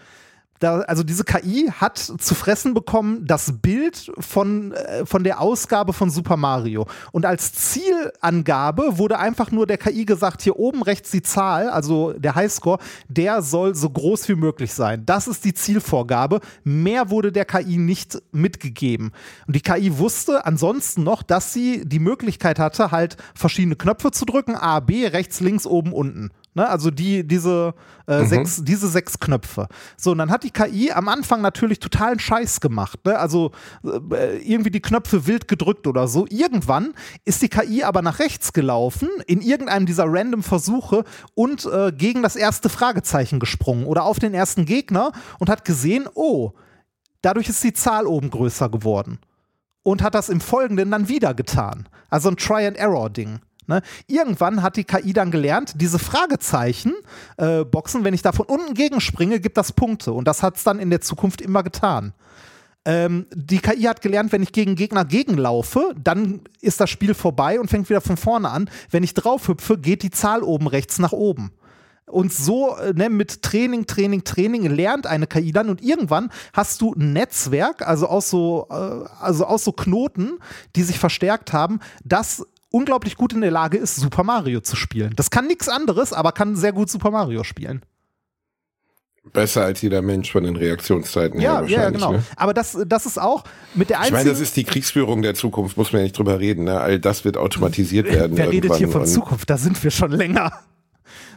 da, also diese KI hat zu fressen bekommen das Bild von, äh, von der Ausgabe von Super Mario. Und als Zielangabe wurde einfach nur der KI gesagt, hier oben rechts die Zahl, also der Highscore, der soll so groß wie möglich sein. Das ist die Zielvorgabe. Mehr wurde der KI nicht mitgegeben. Und die KI wusste ansonsten noch, dass sie die Möglichkeit hatte, halt verschiedene Knöpfe zu drücken, A, B, rechts, links, oben, unten. Ne, also die, diese, äh, sechs, diese sechs Knöpfe. So, und dann hat die KI am Anfang natürlich totalen Scheiß gemacht. Ne? Also äh, irgendwie die Knöpfe wild gedrückt oder so. Irgendwann ist die KI aber nach rechts gelaufen, in irgendeinem dieser random Versuche und äh, gegen das erste Fragezeichen gesprungen oder auf den ersten Gegner und hat gesehen, oh, dadurch ist die Zahl oben größer geworden. Und hat das im Folgenden dann wieder getan. Also ein Try-and-Error-Ding. Ne? Irgendwann hat die KI dann gelernt, diese Fragezeichen äh, wenn ich da von unten gegenspringe, gibt das Punkte. Und das hat es dann in der Zukunft immer getan. Ähm, die KI hat gelernt, wenn ich gegen Gegner gegenlaufe, dann ist das Spiel vorbei und fängt wieder von vorne an. Wenn ich draufhüpfe, geht die Zahl oben rechts nach oben. Und so äh, ne, mit Training, Training, Training lernt eine KI dann und irgendwann hast du ein Netzwerk, also aus so, äh, also aus so Knoten, die sich verstärkt haben, das unglaublich gut in der Lage ist, Super Mario zu spielen. Das kann nichts anderes, aber kann sehr gut Super Mario spielen. Besser als jeder Mensch von den Reaktionszeiten her Ja, ja, wahrscheinlich. genau. Ne? Aber das, das ist auch mit der Ich einzigen. meine, das ist die Kriegsführung der Zukunft, muss man ja nicht drüber reden. Ne? All das wird automatisiert werden. Wer redet hier von Zukunft? Da sind wir schon länger.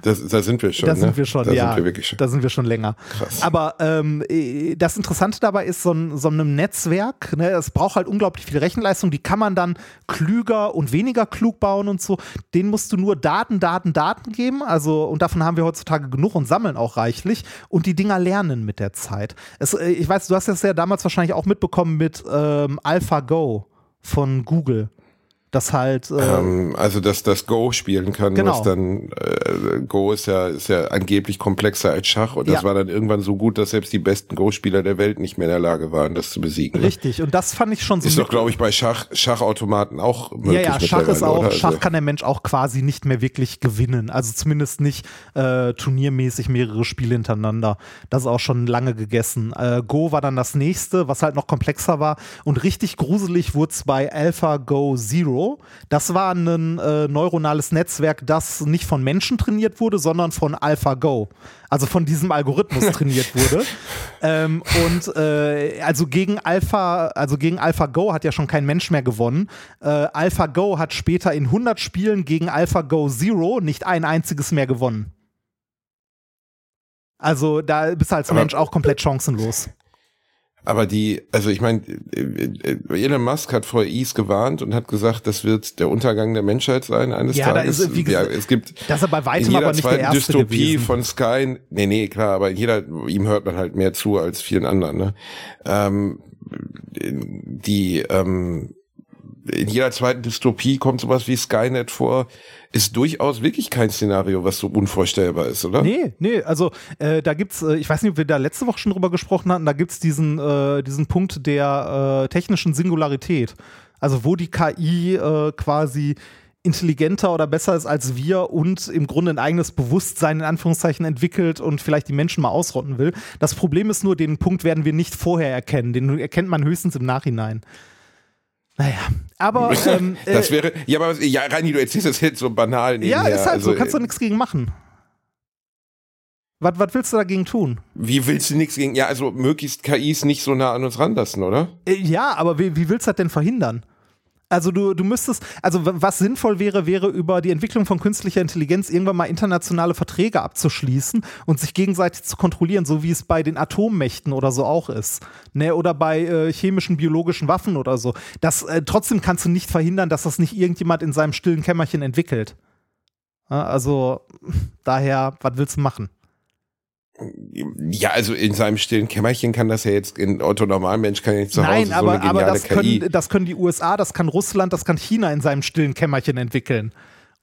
Das, da sind wir schon. Da ne? sind wir schon, da ja. Sind wir wirklich schon. Da sind wir schon länger. Krass. Aber ähm, äh, das Interessante dabei ist, so, ein, so einem Netzwerk, ne, es braucht halt unglaublich viel Rechenleistung, die kann man dann klüger und weniger klug bauen und so. Den musst du nur Daten, Daten, Daten geben. Also, und davon haben wir heutzutage genug und sammeln auch reichlich. Und die Dinger lernen mit der Zeit. Es, äh, ich weiß, du hast das ja damals wahrscheinlich auch mitbekommen mit ähm, AlphaGo von Google. Das halt. Äh, Ähm, also dass das Go spielen kann, Genau. was dann äh, Go ist ja ist ja angeblich komplexer als Schach und das Ja. war dann irgendwann so gut, dass selbst die besten Go-Spieler der Welt nicht mehr in der Lage waren, das zu besiegen. ne? richtig. Und das fand ich schon so. Ist doch, glaube ich, bei Schach Schachautomaten auch möglich. Ja, ja, Schach ist auch, oder? Schach Also- kann der Mensch auch quasi nicht mehr wirklich gewinnen. Also zumindest nicht äh, turniermäßig mehrere Spiele hintereinander. Das ist auch schon lange gegessen. Äh, Go war dann das nächste, was halt noch komplexer war. Und richtig gruselig wurde es bei AlphaGo Zero. Das war ein äh, neuronales Netzwerk, das nicht von Menschen trainiert wurde, sondern von AlphaGo. Also von diesem Algorithmus trainiert wurde. Ähm, und äh, also gegen Alpha, also gegen AlphaGo hat ja schon kein Mensch mehr gewonnen. Äh, AlphaGo hat später in 100 Spielen gegen AlphaGo Zero nicht ein einziges mehr gewonnen. Also da bist du als Aber- Mensch auch komplett chancenlos. Aber die, also ich meine, Elon Musk hat vor Ease gewarnt und hat gesagt, das wird der Untergang der Menschheit sein eines Ja, da Tages. ist, wie gesagt, ja, es gibt das ist bei weitem in jeder aber nicht der zweiten erste Dystopie gewesen. von Sky, nee, nee, klar, aber jeder, ihm hört man halt mehr zu als vielen anderen, ne? Ähm, die, ähm, in jeder zweiten Dystopie kommt sowas wie Skynet vor, ist durchaus wirklich kein Szenario, was so unvorstellbar ist, oder? Nee, nee, also äh, da gibt's, äh, ich weiß nicht, ob wir da letzte Woche schon drüber gesprochen hatten, da gibt's diesen, äh, diesen Punkt der äh, technischen Singularität. Also wo die KI äh, quasi intelligenter oder besser ist als wir und im Grunde ein eigenes Bewusstsein in Anführungszeichen entwickelt und vielleicht die Menschen mal ausrotten will. Das Problem ist nur, den Punkt werden wir nicht vorher erkennen. Den erkennt man höchstens im Nachhinein. Naja, aber ähm, äh, Das wäre, ja, aber ja, Reini, du erzählst das jetzt so banal ja, nebenher. ist halt also, so, kannst du nichts gegen machen. Was, was willst du dagegen tun? Wie willst du nichts gegen, ja, also möglichst KIs nicht so nah an uns ranlassen, oder? Äh, Ja, aber wie, wie willst du das denn verhindern? Also du, du müsstest, also was sinnvoll wäre, wäre über die Entwicklung von künstlicher Intelligenz irgendwann mal internationale Verträge abzuschließen und sich gegenseitig zu kontrollieren, so wie es bei den Atommächten oder so auch ist. Ne? Oder bei äh, chemischen, biologischen Waffen oder so. Das, äh, trotzdem kannst du nicht verhindern, dass das nicht irgendjemand in seinem stillen Kämmerchen entwickelt. Also daher, was willst du machen? Ja, also in seinem stillen Kämmerchen kann das ja jetzt, ein Otto Normalmensch kann ja nicht zu Hause Nein, so aber, eine aber das, KI. können, das können die USA, das kann Russland, das kann China in seinem stillen Kämmerchen entwickeln.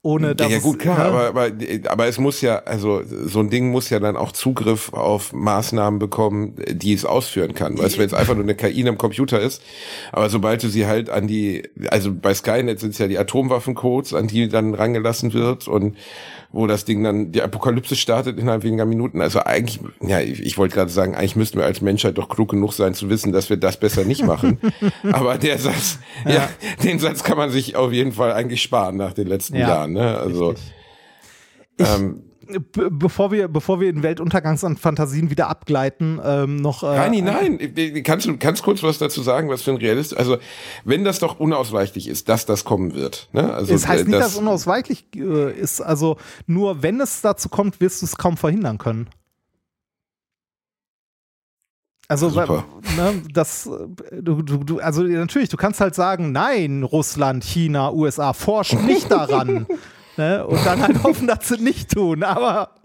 Ohne dass ja, gut, klar, ne? aber, aber, aber es muss ja, also so ein Ding muss ja dann auch Zugriff auf Maßnahmen bekommen, die es ausführen kann. Weißt du, wenn es einfach nur eine KI in einem Computer ist, aber sobald du sie halt an die, also bei Skynet sind es ja die Atomwaffencodes, an die dann rangelassen wird und wo das Ding dann die Apokalypse startet innerhalb weniger Minuten. Also eigentlich, ja, ich, ich wollte gerade sagen, eigentlich müssten wir als Menschheit doch klug genug sein zu wissen, dass wir das besser nicht machen. aber der Satz, ja. den Satz kann man sich auf jeden Fall eigentlich sparen nach den letzten Ja, Jahren. Ne? Also. Ich, ähm, bevor wir, bevor wir in Weltuntergangsfantasien wieder abgleiten, ähm, noch. Äh, Reini, nein, kannst du kannst kurz was dazu sagen, was für ein Realist, also wenn das doch unausweichlich ist, dass das kommen wird, ne? Also Es heißt nicht, äh, dass es unausweichlich äh, ist. Also nur wenn es dazu kommt, wirst du es kaum verhindern können. Also, Super. weil- ne, das, äh, du, du, du, also natürlich, du kannst halt sagen, nein, Russland, China, USA forschen nicht daran. ne, und dann halt hoffen, dass sie nicht tun. Aber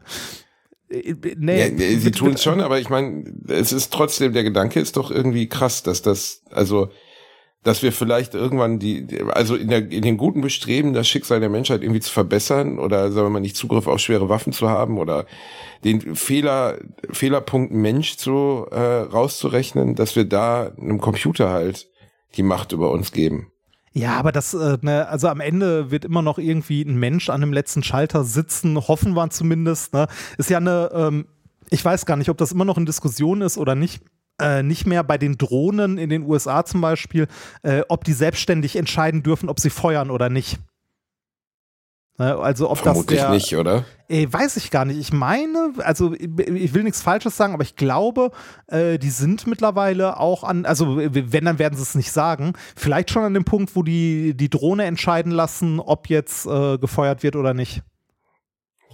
äh, nee, ja, nee, sie tun es schon, aber ich meine, es ist trotzdem, der Gedanke ist doch irgendwie krass, dass das, also, dass wir vielleicht irgendwann die, also in, der, in dem guten Bestreben, das Schicksal der Menschheit irgendwie zu verbessern oder sagen wir mal nicht Zugriff auf schwere Waffen zu haben oder den Fehler, Fehlerpunkt Mensch zu äh, rauszurechnen, dass wir da einem Computer halt die Macht über uns geben. Ja, aber das, äh, ne, also am Ende wird immer noch irgendwie ein Mensch an dem letzten Schalter sitzen, hoffen wir zumindest. Ne? Ist ja eine, ähm, ich weiß gar nicht, ob das immer noch in Diskussion ist oder nicht. Äh, nicht mehr bei den Drohnen in den USA zum Beispiel, äh, ob die selbstständig entscheiden dürfen, ob sie feuern oder nicht. Ne, Also ob Vermutlich das der, nicht, oder? Ey, weiß ich gar nicht. Ich meine, also ich ich will nichts Falsches sagen, aber ich glaube, äh, die sind mittlerweile auch an, also wenn, dann werden sie es nicht sagen, vielleicht schon an dem Punkt, wo die die Drohne entscheiden lassen, ob jetzt äh, gefeuert wird oder nicht.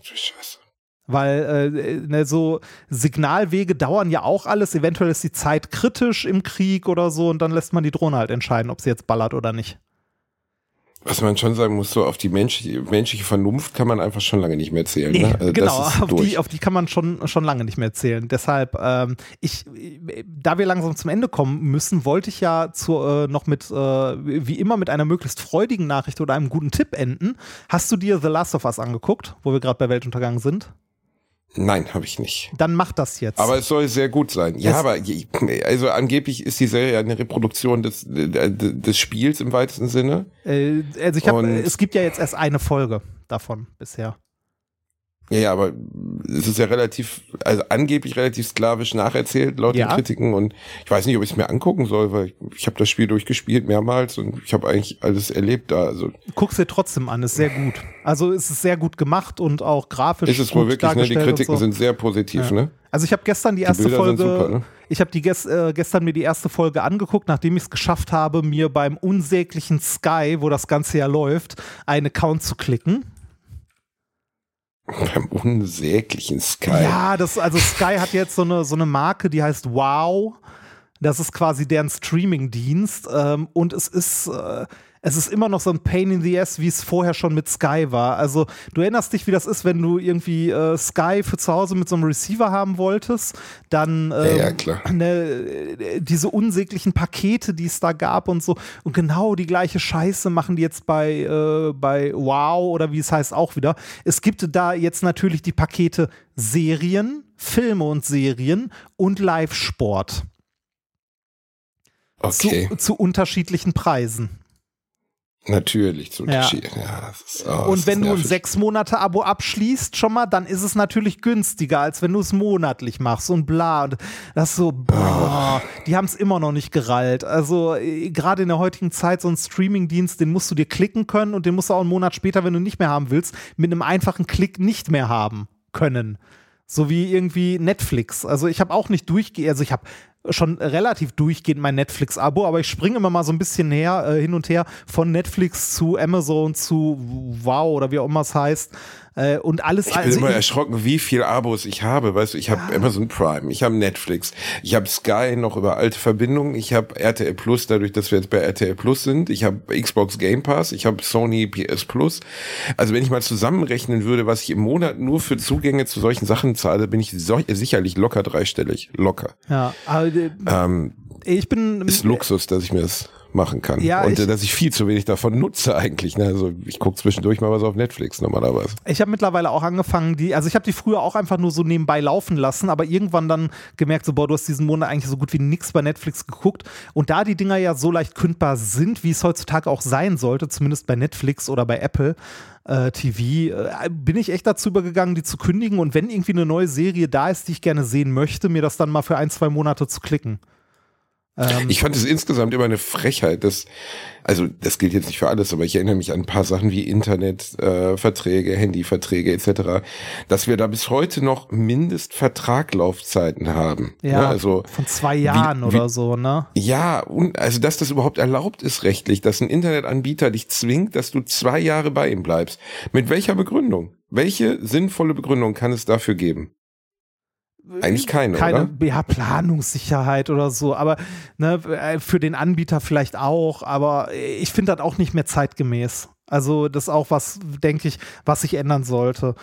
Scheiße. Weil äh, ne, so Signalwege dauern ja auch alles. Eventuell ist die Zeit kritisch im Krieg oder so und dann lässt man die Drohne halt entscheiden, ob sie jetzt ballert oder nicht. Was man schon sagen muss, so auf die menschliche, menschliche Vernunft kann man einfach schon lange nicht mehr zählen. Nee, ne? Also genau, auf die, auf die kann man schon, schon lange nicht mehr zählen. Deshalb, ähm, ich, da wir langsam zum Ende kommen müssen, wollte ich ja zu, äh, noch mit, äh, wie immer, mit einer möglichst freudigen Nachricht oder einem guten Tipp enden. Hast du dir The Last of Us angeguckt, wo wir gerade bei Weltuntergang sind? Nein, habe ich nicht. Dann mach das jetzt. Aber es soll sehr gut sein. Ja, Es- aber also angeblich ist die Serie eine Reproduktion des, äh, des Spiels im weitesten Sinne. äh, also ich habe, Und- es gibt ja jetzt erst eine Folge davon bisher. Ja, ja, aber es ist ja relativ, also angeblich relativ sklavisch nacherzählt laut Ja. den Kritiken und ich weiß nicht, ob ich es mir angucken soll, weil ich, ich habe das Spiel durchgespielt mehrmals und ich habe eigentlich alles erlebt da. Also Guck's dir trotzdem an, ist sehr gut. Also es ist sehr gut gemacht und auch grafisch. ist es wohl gut wirklich, ne? Die Kritiken so. sind sehr positiv, Ja. ne? Also ich habe gestern die erste sind Folge, super, ne? ich habe die ges äh, gestern mir die erste Folge angeguckt, nachdem ich es geschafft habe, mir beim unsäglichen Sky, wo das Ganze ja läuft, einen Account zu klicken. Beim unsäglichen Sky. Ja, das also Sky hat jetzt so eine so eine Marke, die heißt Wow. Das ist quasi deren Streaming-Dienst ähm, und es ist äh, es ist immer noch so ein Pain in the Ass, wie es vorher schon mit Sky war. Also du erinnerst dich, wie das ist, wenn du irgendwie äh, Sky für zu Hause mit so einem Receiver haben wolltest, dann ähm, Ja, ja, klar. ne, diese unsäglichen Pakete, die es da gab und so. Und genau die gleiche Scheiße machen die jetzt bei, äh, bei Wow oder wie es heißt auch wieder. Es gibt da jetzt natürlich die Pakete Serien, Filme und Serien und Live-Sport Okay, zu, zu unterschiedlichen Preisen. natürlich zu Ja. Unterschied. Ja, ist, oh, und wenn du ein sechs Monate Abo abschließt schon mal, dann ist es natürlich günstiger, als wenn du es monatlich machst und bla. Und das ist so, boah, die haben es immer noch nicht gerallt. Also äh, gerade in der heutigen Zeit, so ein Streamingdienst, den musst du dir klicken können und den musst du auch einen Monat später, wenn du nicht mehr haben willst, mit einem einfachen Klick nicht mehr haben können. So wie irgendwie Netflix. Also ich habe auch nicht durchgehend, also ich habe schon relativ durchgehend mein Netflix-Abo, aber ich springe immer mal so ein bisschen her, äh, hin und her von Netflix zu Amazon zu Wow oder wie auch immer es heißt. Äh, und alles Ich bin also immer ich- erschrocken, wie viel Abos ich habe. Weißt du, ich habe Amazon Prime, ich habe Netflix, ich habe Sky noch über alte Verbindungen, ich habe RTL Plus, dadurch, dass wir jetzt bei RTL Plus sind, ich habe Xbox Game Pass, ich habe Sony PS Plus. Also wenn ich mal zusammenrechnen würde, was ich im Monat nur für Zugänge zu solchen Sachen zahle, bin ich so, sicherlich locker dreistellig. Locker. ja, aber, äh, Ähm, ich bin ist Luxus, dass ich mir das machen kann. Ja, Und ich- dass ich viel zu wenig davon nutze eigentlich. Ne? Also ich gucke zwischendurch mal was auf Netflix normalerweise. Ich habe mittlerweile auch angefangen, die, also ich habe die früher auch einfach nur so nebenbei laufen lassen, aber irgendwann dann gemerkt, so, boah, du hast diesen Monat eigentlich so gut wie nichts bei Netflix geguckt. Und da die Dinger ja so leicht kündbar sind, wie es heutzutage auch sein sollte, zumindest bei Netflix oder bei Apple äh, TV, äh, bin ich echt dazu übergegangen, die zu kündigen und wenn irgendwie eine neue Serie da ist, die ich gerne sehen möchte, mir das dann mal für ein, zwei Monate zu klicken. Ähm, Ich fand es insgesamt immer eine Frechheit, dass, also das gilt jetzt nicht für alles, aber ich erinnere mich an ein paar Sachen wie Internetverträge, äh, Verträge, Handyverträge etc., dass wir da bis heute noch Mindestvertraglaufzeiten haben. ja, Ne? Also von zwei Jahren wie- oder so, ne? ja, und also dass das überhaupt erlaubt ist rechtlich, dass ein Internetanbieter dich zwingt, dass du zwei Jahre bei ihm bleibst. Mit welcher Begründung? Welche sinnvolle Begründung kann es dafür geben? Eigentlich keine, keine ja, Planungssicherheit oder so, aber ne, äh, für den Anbieter vielleicht auch, aber ich finde das auch nicht mehr zeitgemäß. Also das ist auch was, denke ich, was sich ändern sollte.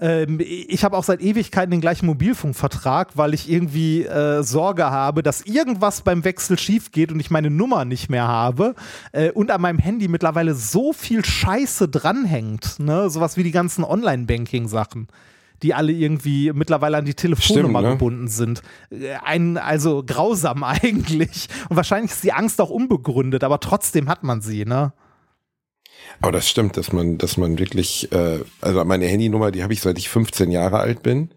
Ähm, ich habe auch seit Ewigkeiten den gleichen Mobilfunkvertrag, weil ich irgendwie äh, Sorge habe, dass irgendwas beim Wechsel schief geht und ich meine Nummer nicht mehr habe äh, und an meinem Handy mittlerweile so viel Scheiße dranhängt, ne? sowas wie die ganzen Online-Banking-Sachen die alle irgendwie mittlerweile an die Telefonnummer Stimmt, ne? gebunden sind. Äh, Ein, also grausam eigentlich. Und wahrscheinlich ist die Angst auch unbegründet, aber trotzdem hat man sie, ne? Aber das stimmt, dass man, dass man wirklich, äh, also meine Handynummer, die habe ich seit ich 15 Jahre alt bin.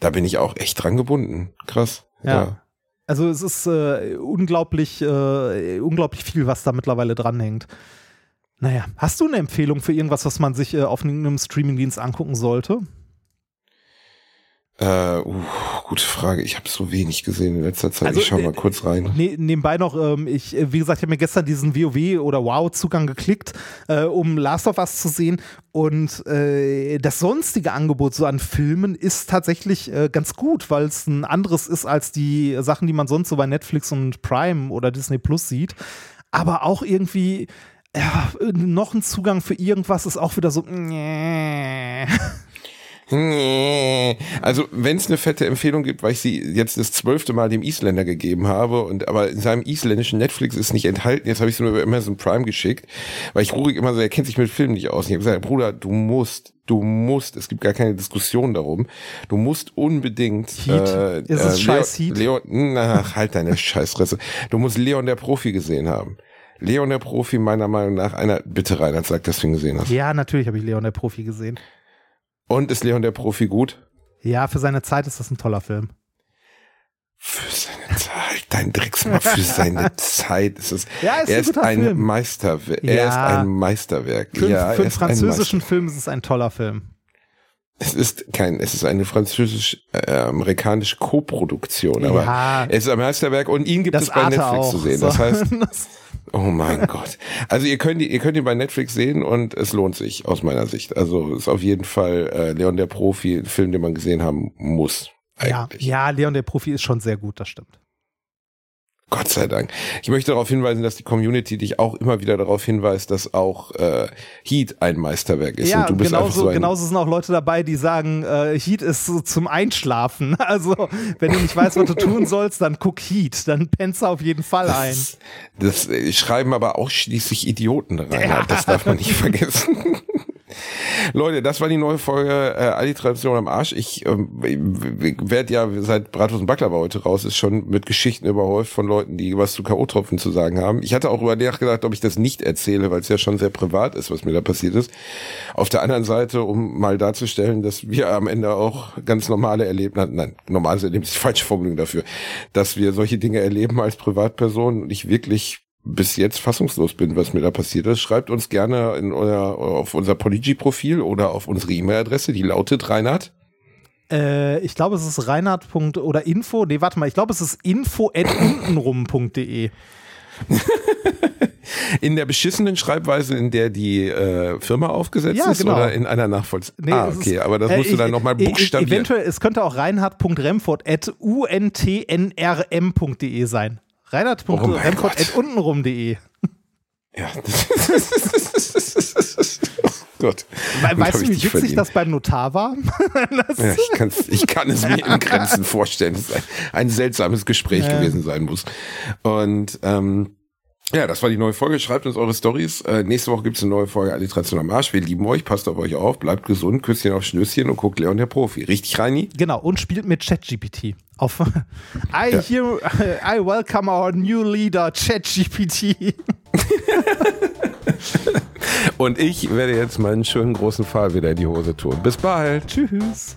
Da bin ich auch echt dran gebunden. Krass. Ja. Also es ist äh, unglaublich, äh, unglaublich viel, was da mittlerweile dranhängt. Naja, hast du eine Empfehlung für irgendwas, was man sich äh, auf einem Streamingdienst angucken sollte? Äh, uh, gute Frage. Ich habe so wenig gesehen in letzter Zeit. Also, ich schau äh, mal kurz rein. Ne, nebenbei noch, ähm, ich, äh, wie gesagt, ich habe mir gestern diesen WoW oder WoW-Zugang geklickt, äh, um Last of Us zu sehen. Und äh, das sonstige Angebot so an Filmen ist tatsächlich äh, ganz gut, weil es ein anderes ist als die Sachen, die man sonst so bei Netflix und Prime oder Disney Plus sieht. Aber auch irgendwie. Ja, noch ein Zugang für irgendwas ist auch wieder so. Nee. Also, wenn es eine fette Empfehlung gibt, weil ich sie jetzt das zwölfte Mal dem Isländer gegeben habe und aber in seinem isländischen Netflix ist nicht enthalten, jetzt habe ich es nur über Amazon Prime geschickt, weil ich ruhig immer so, er kennt sich mit Filmen nicht aus. Und ich habe gesagt, Bruder, du musst, du musst, es gibt gar keine Diskussion darum, du musst unbedingt Heat? äh, Ist es scheiß Heat? Leon, na, halt deine Scheißfresse. Du musst Leon der Profi gesehen haben. Leon der Profi meiner Meinung nach einer, bitte Reinhard, sag, dass du ihn gesehen hast. Ja, natürlich habe ich Leon der Profi gesehen. Und ist Leon der Profi gut? Ja, für seine Zeit ist das ein toller Film. Für seine Zeit, dein Drecksmann, für seine Zeit ist es. Ja, ist er ein ist guter ein Film. Meisterwerk. Er Ja. ist ein Meisterwerk. Für, ja, für er einen französischen. Film ist es ein toller Film. Es ist kein, es ist eine französisch-amerikanische Koproduktion, aber Ja. es ist ein Meisterwerk und ihn gibt Das es bei Arte Netflix auch. zu sehen. So. Das heißt, Das- oh mein Gott. Also ihr könnt, ihr könnt ihn bei Netflix sehen und es lohnt sich aus meiner Sicht. Also ist auf jeden Fall äh, Leon der Profi, ein Film, den man gesehen haben muss. ja, ja, Leon der Profi ist schon sehr gut, das stimmt. Gott sei Dank. Ich möchte darauf hinweisen, dass die Community dich auch immer wieder darauf hinweist, dass auch äh, Heat ein Meisterwerk ist. Ja, und genauso, so genauso sind auch Leute dabei, die sagen, äh, Heat ist so zum Einschlafen. Also, wenn du nicht weißt, was du tun sollst, dann guck Heat. Dann pennst du auf jeden Fall ein. Das, das äh, schreiben aber ausschließlich Idioten rein. Das darf man nicht vergessen. Leute, das war die neue Folge äh, Alliteration am Arsch. Ich ähm, werde ja seit Bratwurst und Baklava heute raus ist schon mit Geschichten überhäuft von Leuten, die was zu K.O.-Tropfen zu sagen haben. Ich hatte auch über nachgedacht, ob ich das nicht erzähle, weil es ja schon sehr privat ist, was mir da passiert ist. Auf der anderen Seite, um mal darzustellen, dass wir am Ende auch ganz normale Erleben hatten, nein, normales die falsche Formulierung dafür, dass wir solche Dinge erleben als Privatperson und ich wirklich bis jetzt fassungslos bin, was mir da passiert ist. Schreibt uns gerne in euer, auf unser Polygy-Profil oder auf unsere E-Mail-Adresse, die lautet Reinhard. Äh, ich glaube, es ist reinhard. oder info. Nee, warte mal, ich glaube, es ist info untenrum.de. in der beschissenen Schreibweise, in der die äh, Firma aufgesetzt Ja, ist, genau. oder in einer Nachvollziehung? Nee, ah, okay, ist- aber das äh, musst du ich- dann nochmal äh, buchstabieren. Eventuell, es könnte auch reinhard.remfort.untnrm.de sein. Mein Reinhard.remfort.untenrum.de. ja, Gott. We weißt du, wie witzig verdient. das beim Notar war? Ja, ich, ich kann es mir in Grenzen vorstellen, dass es ein, ein seltsames Gespräch Ja. gewesen sein muss. Und ähm, ja, das war die neue Folge. Schreibt uns eure Stories. Äh, nächste Woche gibt's eine neue Folge Alliteration am Arsch. Wir lieben euch, passt auf euch auf, bleibt gesund, Küsschen auf Schnöschen und guckt Leon der Profi. Richtig, Reini? Genau, und spielt mit ChatGPT. Auf I Ja. hear, I welcome our new leader, ChatGPT. Und ich werde jetzt meinen schönen großen Pfahl wieder in die Hose tun. Bis bald. Tschüss.